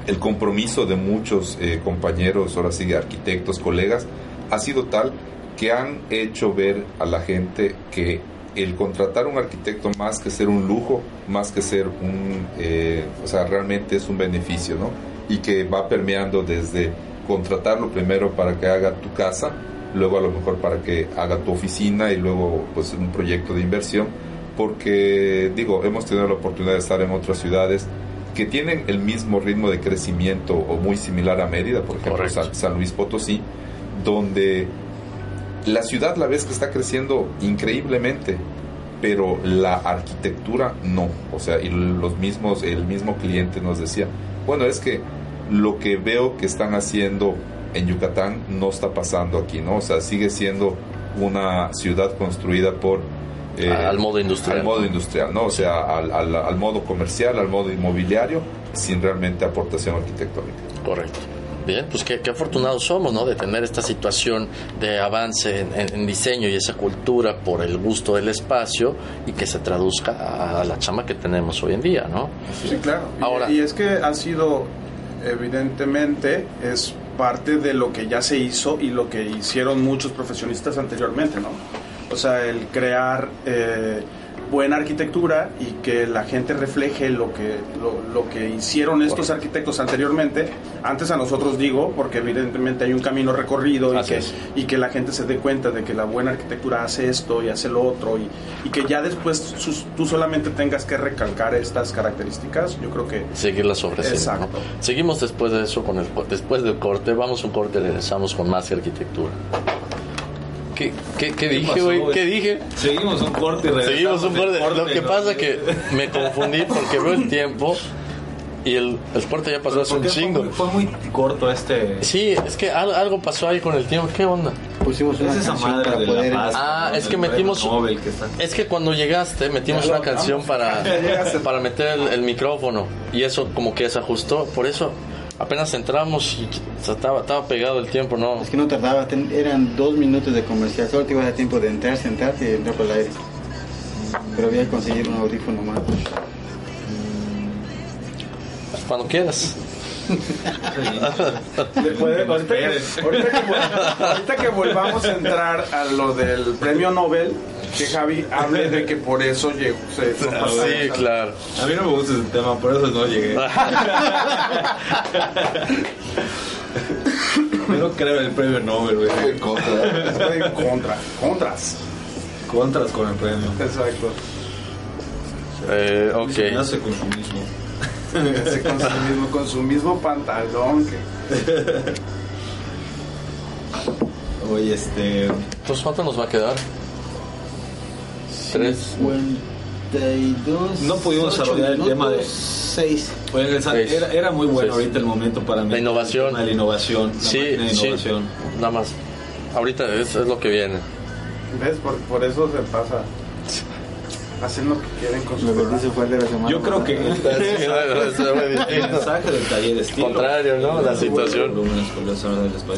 el compromiso de muchos eh, compañeros, ahora sí, arquitectos, colegas, ha sido tal que han hecho ver a la gente que el contratar un arquitecto más que ser un lujo, más que ser un, eh, o sea, realmente es un beneficio, ¿no? Y que va permeando desde contratarlo primero para que haga tu casa, luego a lo mejor para que haga tu oficina y luego pues un proyecto de inversión, porque digo, hemos tenido la oportunidad de estar en otras ciudades que tienen el mismo ritmo de crecimiento o muy similar a Mérida, por ejemplo San, Luis Potosí, donde la ciudad la ves que está creciendo increíblemente, pero la arquitectura no. O sea, y los mismos, el mismo cliente nos decía, bueno, es que lo que veo que están haciendo en Yucatán no está pasando aquí, ¿no? O sea, sigue siendo una ciudad construida por... Eh, al modo industrial. Al modo industrial, ¿no? O sea, al, al, al modo comercial, al modo inmobiliario, sin realmente aportación arquitectónica. Correcto. Bien, pues qué, afortunados somos, ¿no? De tener esta situación de avance en, diseño y esa cultura por el gusto del espacio y que se traduzca a, la chama que tenemos hoy en día, ¿no? Sí, claro. Ahora, y, es que ha sido, evidentemente, es parte de lo que ya se hizo y lo que hicieron muchos profesionistas anteriormente, ¿no? O sea, el crear... Eh, buena arquitectura y que la gente refleje lo que, lo, que hicieron estos arquitectos anteriormente, antes a nosotros digo, porque evidentemente hay un camino recorrido y que, y que la gente se dé cuenta de que la buena arquitectura hace esto y hace lo otro y, y que ya después tú solamente tengas que recalcar estas características, yo creo que... Seguirlas ofreciendo. Seguimos después de eso, con el, después del corte, vamos a un corte, regresamos con más arquitectura. ¿Qué, qué, dije, güey? ¿Qué dije? Seguimos un corte y Seguimos un corte. Lo que pasa es que me confundí porque veo el tiempo y el, el corte ya pasó hace un chingo. Fue, muy corto este. Sí, es que algo, pasó ahí con el tiempo. ¿Qué onda? Pusimos una es esa madre de la paz. Ah, es que metimos. es que cuando llegaste metimos una canción para, para meter el, el micrófono y eso como que se ajustó. Por eso apenas entramos y estaba, estaba pegado el tiempo, ¿no? Es que no tardaba, eran dos minutos de comercial, solo te iba a dar tiempo de entrar, sentarte y entrar por el aire. Pero había que conseguir un audífono más. Cuando quieras. Ahorita, que, volvamos a entrar a lo del premio Nobel, que Javi hable de que por eso llegó. sí, claro. A mí no me gusta ese tema, por eso no llegué. Yo no creo en el premio Nobel, güey. Estoy en contra. Estoy en contra. Contras. Contras con el premio. Exacto. Eh, ok. Se me hace consumismo. Con su mismo pantalón. Que... Oye, este. ¿Pues cuánto nos va a quedar? Tres. 52. No pudimos desarrollar el tema de. Seis. era, era, muy bueno ahorita el momento para mí. La innovación. La innovación. La sí, innovación. Sí. Nada más. Ahorita es, es lo que viene. ¿Ves? Por, por eso se pasa hacen lo que quieren con su fue de la semana Yo creo que el mensaje del taller estilo contrario, ¿no? La situación.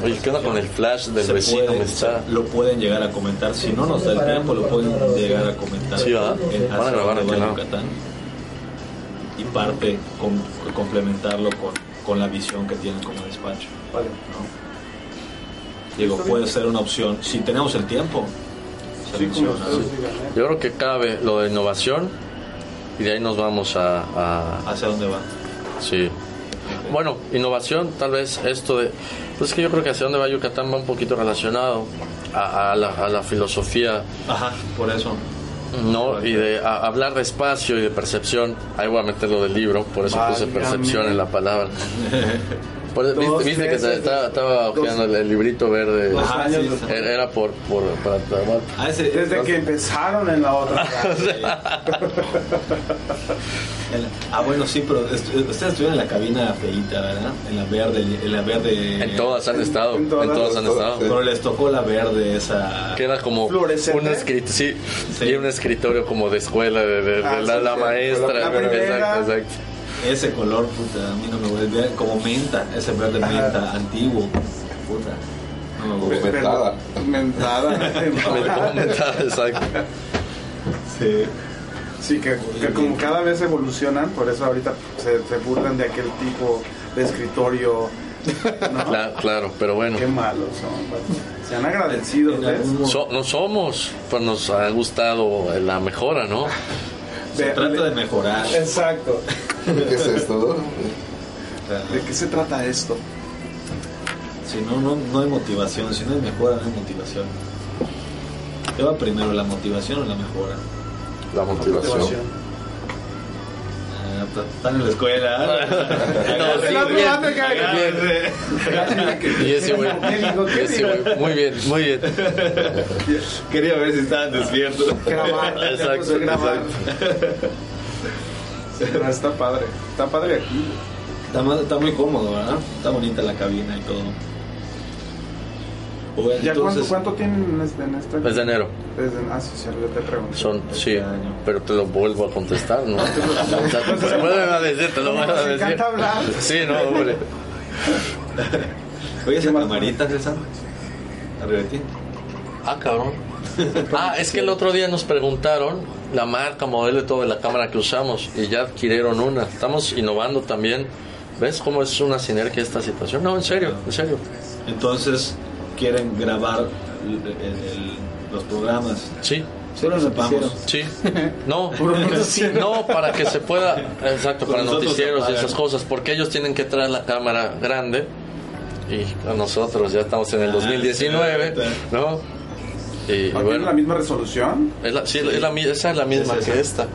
Oye, ¿qué onda con el flash del vecino? me está... Lo pueden llegar a comentar. Si no nos da el tiempo, lo pueden llegar a comentar. Sí, ¿verdad? Van a grabar aquí, ¿no? Y parte, con, complementarlo con, con la visión que tienen como despacho. Vale. Digo, puede ser una opción. Si tenemos el tiempo, yo creo que cabe lo de innovación y de ahí nos vamos a... ¿Hacia dónde va? Sí. Bueno, innovación, tal vez esto de... Pues es que yo creo que hacia dónde va Yucatán va un poquito relacionado a, la, a la, filosofía. Ajá, por eso. No, y de hablar de espacio y de percepción. Ahí voy a meter lo del libro, por eso puse percepción en la palabra. viste, que estaba, estaba ojeando el, librito verde. era, por, por para, ah, Desde que empezaron en la otra. ah, bueno, sí, pero ustedes estuvieron en la cabina feita, ¿verdad? En la verde, en la verde. En todas han estado, en todas, han estado. Pero les tocó la verde esa. Que era como un escritorio, sí, y un escritorio como de escuela de, de, ah, la, maestra. exacto, exacto. Ese color, puta, a mí no me vuelve como menta, ese verde menta antiguo, puta. No me gusta. Mentada. Mentada. mentada, exacto. Sí. Sí, que, como cada vez evolucionan, por eso ahorita se, se burlan de aquel tipo de escritorio. Claro, claro, pero bueno. Qué malos son. Se han agradecido, ¿ves? no somos, pues nos ha gustado la mejora, ¿no? Se trata de mejorar. Exacto. ¿Qué es esto? ¿De qué se trata esto? Si no, no, no hay motivación. Si no hay mejora, no hay motivación. ¿Qué va primero, la motivación o la mejora? La motivación. Están en la escuela. Y ese güey. Muy bien, muy bien. Quería ver si estaban despiertos. Exacto. Está padre. Está padre aquí. Está, está muy cómodo, ¿verdad? Está bonita la cabina y todo. ¿Ya cuánto, tienen este, en este? Desde enero. Desde, ah, sí, sí, yo te pregunto. Son, sí, pero te lo vuelvo a contestar, ¿no? te vuelven a decir, te lo voy a decir. encanta hablar. Sí, no, hombre. Oye, esa camarita, César. Arriba de ti. Ah, cabrón. Ah, es que el otro día nos preguntaron la marca, modelo y todo de la cámara que usamos y ya adquirieron una. Estamos innovando también. ¿Ves cómo es una sinergia esta situación? No, en serio, en serio. Entonces, quieren grabar el- el- los programas. Sí. Solo sepamos. Sí. No, no, para que se pueda, exacto, para noticieros y esas cosas, porque ellos tienen que traer la cámara grande y nosotros ya estamos en el 2019, ¿no? Y, y ¿No tiene bueno, la misma resolución? es la, sí, es la esa es la misma Sí, sí, que sí. esta.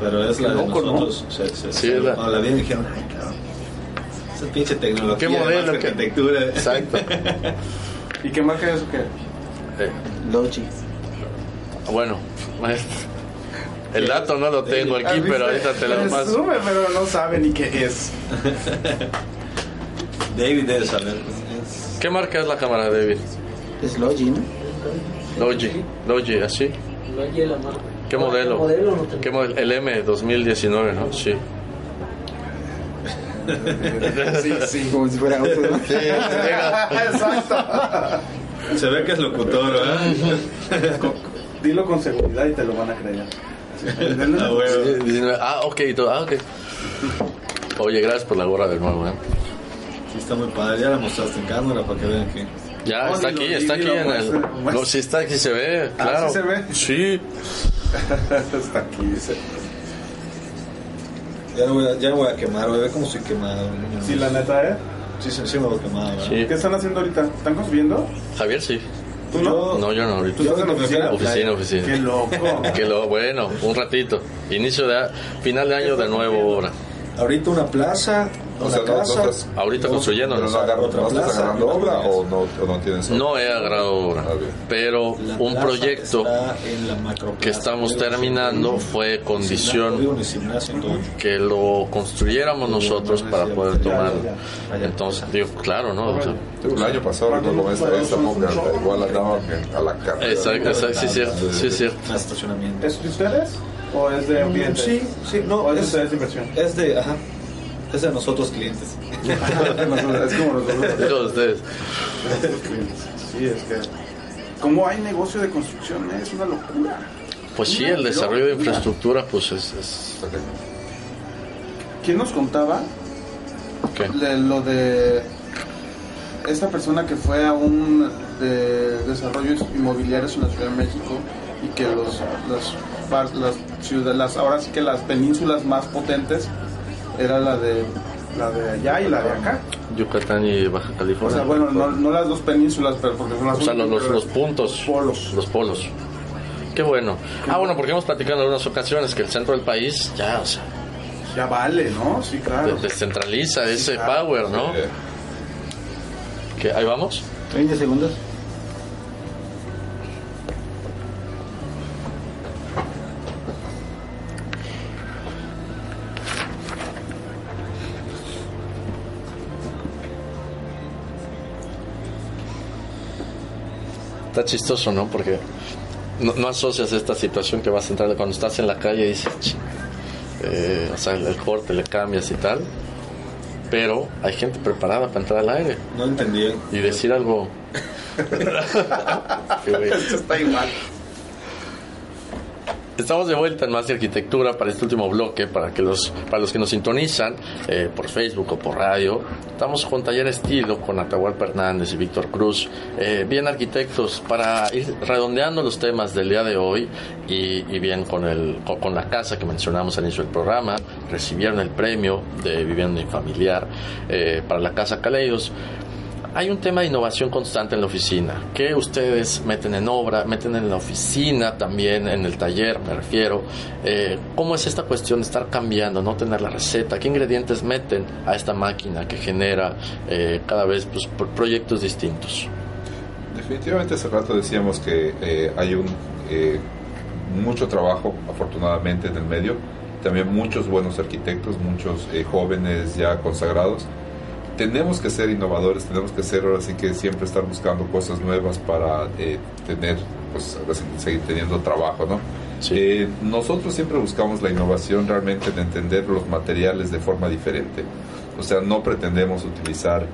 Pero es la de loco, ¿no? nosotros. Se, Sí, es la- cuando la vieron dijeron, ay, cabrón. Esa pinche tecnología. ¿Qué modelo? ¿Qué? arquitectura. Exacto. ¿Y qué marca es o qué? Eh, Logi. bueno, el dato no lo tengo aquí, ¿viste? pero ahorita te lo paso. Presume, pero no sabe ni qué es. David debe saber. ¿Qué marca es la cámara, David? Es Logi, ¿no? Logi, Logi, así. No hay la marca. ¿Qué modelo? modelo no. ¿Qué modelo? El M 2019, ¿no? Sí. Sí, sí. Como si fuera auto, ¿no? Sí, Exacto. Se ve que es locutor, ¿verdad? Dilo con seguridad y te lo van a creer. Ah, bueno. 19. Ah, ok, y todo. Ah, ok. Oye, gracias por la gorra de nuevo, ¿eh? Sí, está muy padre. Ya la mostraste en cámara para que vean que. Ya, No, está aquí, está aquí en el... muestra, muestra. No, sí está aquí, se ve, Ah, claro. ¿sí se ve? Sí. Está aquí, dice. Ya me voy a, ya voy a quemar, güey. Ve cómo estoy quemado. güey. Sí, la neta, ¿eh? Sí, sí, sí me voy quemado, ¿verdad? Sí. ¿Qué están haciendo ahorita? ¿Están construyendo? Javier, sí. ¿Tú no? No, yo no, ahorita. ¿Tú estás en la oficina? Oficina, oficina. Qué loco. Que lo, bueno, un ratito. Inicio de, a- final de año de nuevo hora. Ahorita una plaza, O sea, no, casa. no estás- Ahorita dos- construyendo, pero ¿no? no, agarro- Otra ¿no estás plaza, agarrando obra o no, o no tienes obra? No he agarrado obra, Ah, pero La un proyecto está en la macroplaza. que estamos terminando fue condición que lo construyéramos nosotros para poder tomarlo. Entonces, digo, claro, ¿no? O sea, El año pasado, recuerdo esta, esta época, igual andaban a la carrera. exacto, exacto, sí es cierto, sí es cierto. Estacionamiento. ¿Es de ustedes? ¿O es de ambiente? Sí, sí, no, ¿O es de es, de inversión? es de, ajá, es de nosotros clientes. es como nosotros. Todos ustedes. Sí, es que. ¿Cómo hay negocio de construcción? Es una locura. Pues sí, el desarrollo de infraestructura, pues es... es ¿Quién nos contaba ¿qué? de lo de esta persona que fue a un de desarrollos inmobiliarios en la Ciudad de México y que los las, las ciudades las ahora sí que las penínsulas más potentes era la de la de allá y la de acá Yucatán y Baja o California. sea bueno no, no las dos penínsulas pero porque son las O sea, los, los, los puntos. polos Los polos. Qué bueno. Ah, bueno, porque hemos platicado en algunas ocasiones que el centro del país ya, o sea, ya vale no sí claro de- descentraliza ese claro. power, ¿no? Eh, Que ahí vamos. 30 segundos. Está chistoso, ¿no? Porque no, no asocias esta situación que vas a entrar cuando estás en la calle y dices, eh, o sea, el, el corte le cambias y tal. Pero hay gente preparada para entrar al aire No entendí. y decir algo. Esto está igual Estamos de vuelta en Más de Arquitectura para este último bloque, para que los, para los que nos sintonizan eh, por Facebook o por radio. Estamos con Taller Estilo, con Atahualpa Hernández y Víctor Cruz, eh, bien arquitectos, para ir redondeando los temas del día de hoy y, bien con, el, con la casa que mencionamos al inicio del programa. Recibieron el premio de Vivienda Familiar eh, para la Casa Caleidos. Hay un tema de innovación constante en la oficina, que ustedes meten en obra, meten en la oficina, también en el taller, me refiero. Eh, ¿Cómo es esta cuestión de estar cambiando, no tener la receta? ¿Qué ingredientes meten a esta máquina que genera eh, cada vez pues, pro- proyectos distintos? Definitivamente hace rato decíamos que eh, hay un eh, mucho trabajo, afortunadamente, en el medio. También muchos buenos arquitectos, muchos eh, jóvenes ya consagrados. Tenemos que ser innovadores, tenemos que ser ahora sí que siempre estar buscando cosas nuevas para eh, tener, pues, seguir teniendo trabajo, ¿no? Sí. Eh, nosotros siempre buscamos la innovación realmente de entender los materiales de forma diferente. O sea, no pretendemos utilizar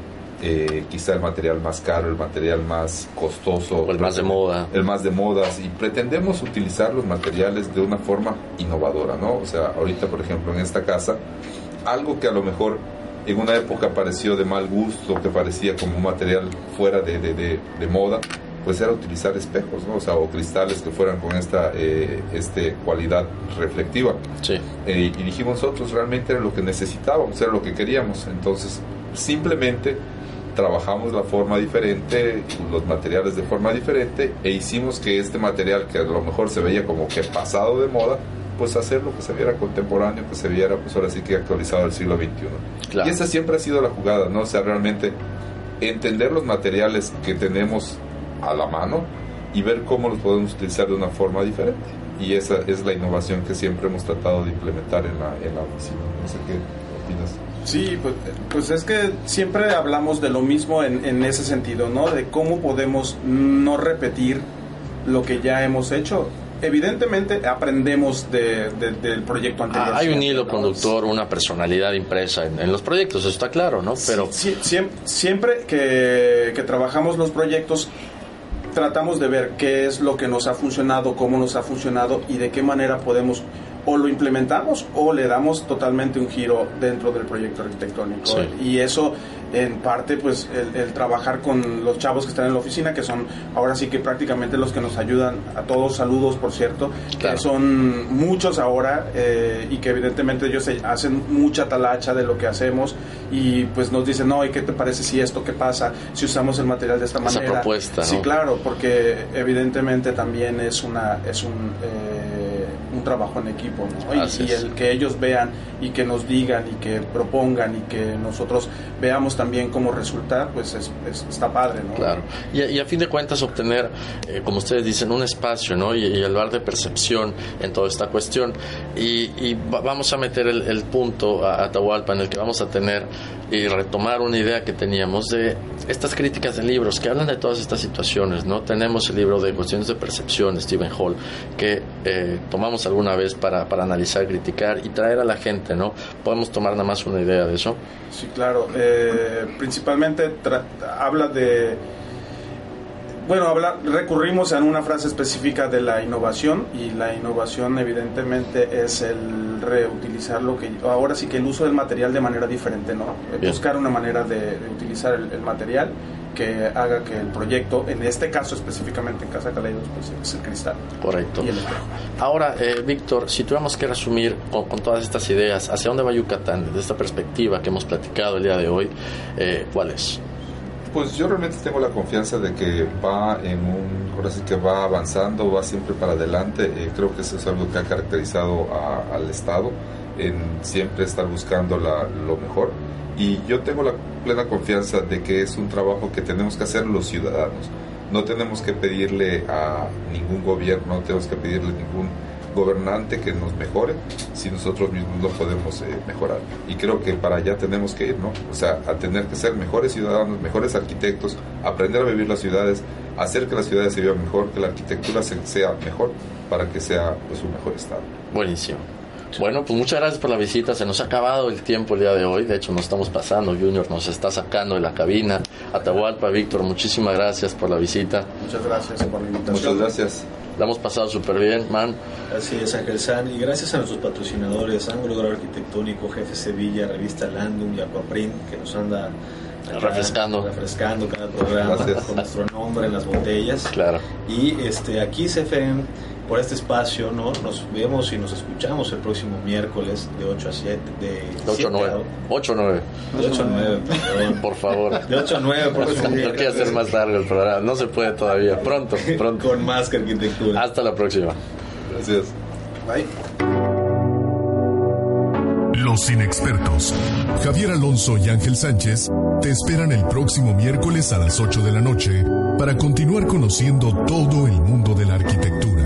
eh, quizá el material más caro, el material más costoso. O el más de moda. El más de modas. Y pretendemos utilizar los materiales de una forma innovadora, ¿no? O sea, ahorita, por ejemplo, en esta casa, algo que a lo mejor en una época pareció de mal gusto, que parecía como un material fuera de, de, de, moda, pues era utilizar espejos, ¿no? O sea, o cristales que fueran con esta eh, este, cualidad reflectiva. Sí. Eh, y dijimos nosotros, realmente era lo que necesitábamos, era lo que queríamos. Entonces, simplemente trabajamos la forma diferente, los materiales de forma diferente, e hicimos que este material que a lo mejor se veía como que pasado de moda, pues hacer lo que se viera contemporáneo, que se viera pues ahora sí que actualizado del siglo XXI. Y esa siempre ha sido la jugada, ¿no? O sea, realmente entender los materiales que tenemos a la mano y ver cómo los podemos utilizar de una forma diferente. Y esa es la innovación que siempre hemos tratado de implementar en la, en la oficina. No sé qué opinas. Sí, pues, pues es que siempre hablamos de lo mismo en, en ese sentido, ¿no? De cómo podemos no repetir lo que ya hemos hecho evidentemente aprendemos de, del proyecto anterior. Ah, hay un hilo conductor, una personalidad impresa en, los proyectos, eso está claro, ¿no? Pero siempre, siempre que, que, trabajamos los proyectos tratamos de ver qué es lo que nos ha funcionado, cómo nos ha funcionado y de qué manera podemos o lo implementamos o le damos totalmente un giro dentro del proyecto arquitectónico. Y eso en parte pues el, trabajar con los chavos que están en la oficina, que son ahora sí que prácticamente los que nos ayudan, a todos. Saludos por cierto, que son muchos ahora eh, y que evidentemente ellos hacen mucha talacha de lo que hacemos y pues nos dicen, no, ¿y qué te parece si esto, qué pasa, si usamos el material de esta Esa manera? propuesta, Sí, claro, porque evidentemente también es una, es un... Eh, un trabajo en equipo y, el que ellos vean y que nos digan y que propongan y que nosotros veamos también cómo resulta pues es, está padre ¿no? claro. Y, a fin de cuentas obtener eh, como ustedes dicen un espacio ¿no? y, el lugar de percepción en toda esta cuestión. Y, vamos a meter el, punto a Atahualpa en el que vamos a tener y retomar una idea que teníamos de estas críticas de libros que hablan de todas estas situaciones no tenemos el libro de cuestiones de percepción Stephen Hall que eh, tomamos alguna vez para, para analizar, criticar y traer a la gente, ¿no? Podemos tomar nada más una idea de eso. Sí, claro. Eh, principalmente habla de bueno, habla, recurrimos a una frase específica de la innovación y la innovación evidentemente es el reutilizar lo que ahora sí que el uso del material de manera diferente, ¿no? Buscar una manera de, utilizar el, material que haga que el proyecto, en este caso específicamente en Casa Caleidos, pues es el cristal. Correcto. Y el Ahora, eh, Víctor, si tuviéramos que resumir con, todas estas ideas, ¿hacia dónde va Yucatán desde esta perspectiva que hemos platicado el día de hoy? Eh, ¿Cuál es? Pues yo realmente tengo la confianza de que va en un, ahora sí que va avanzando, va siempre para adelante. Eh, creo que eso es algo que ha caracterizado al Estado, en siempre estar buscando lo mejor. Y yo tengo la plena confianza de que es un trabajo que tenemos que hacer los ciudadanos. No tenemos que pedirle a ningún gobierno, no tenemos que pedirle a ningún gobernante que nos mejore si nosotros mismos no podemos eh, mejorar. Y creo que para allá tenemos que ir, ¿no? O sea, a tener que ser mejores ciudadanos, mejores arquitectos, aprender a vivir las ciudades, hacer que las ciudades se vivan mejor, que la arquitectura sea mejor para que sea pues, un mejor estado. Buenísimo. Bueno, pues muchas gracias por la visita. Se nos ha acabado el tiempo el día de hoy. De hecho, nos estamos pasando. Junior nos está sacando de la cabina. Atahualpa, Víctor, muchísimas gracias por la visita. Muchas gracias por la invitación. Muchas gracias. La hemos pasado súper bien, man. Así es, Ángel San. Y gracias a nuestros patrocinadores, Ángulo Arquitectónico, Jefe Sevilla, Revista Landum y Aquaprint, que nos anda refrescando refrescando cada programa con nuestro nombre en las botellas claro y este aquí CFM por este espacio, ¿no? Nos vemos y nos escuchamos el próximo miércoles de 8 a 7. De 8 a 9. 8 a 9. De 8 a 9, Por favor. De 8 a 9, por favor. No quiero hacer más largo el programa. No se puede todavía. Pronto, pronto. Con más que arquitectura. Hasta la próxima. Gracias. Bye. Los inexpertos, Javier Alonso y Ángel Sánchez, te esperan el próximo miércoles a las 8 de la noche para continuar conociendo todo el mundo de la arquitectura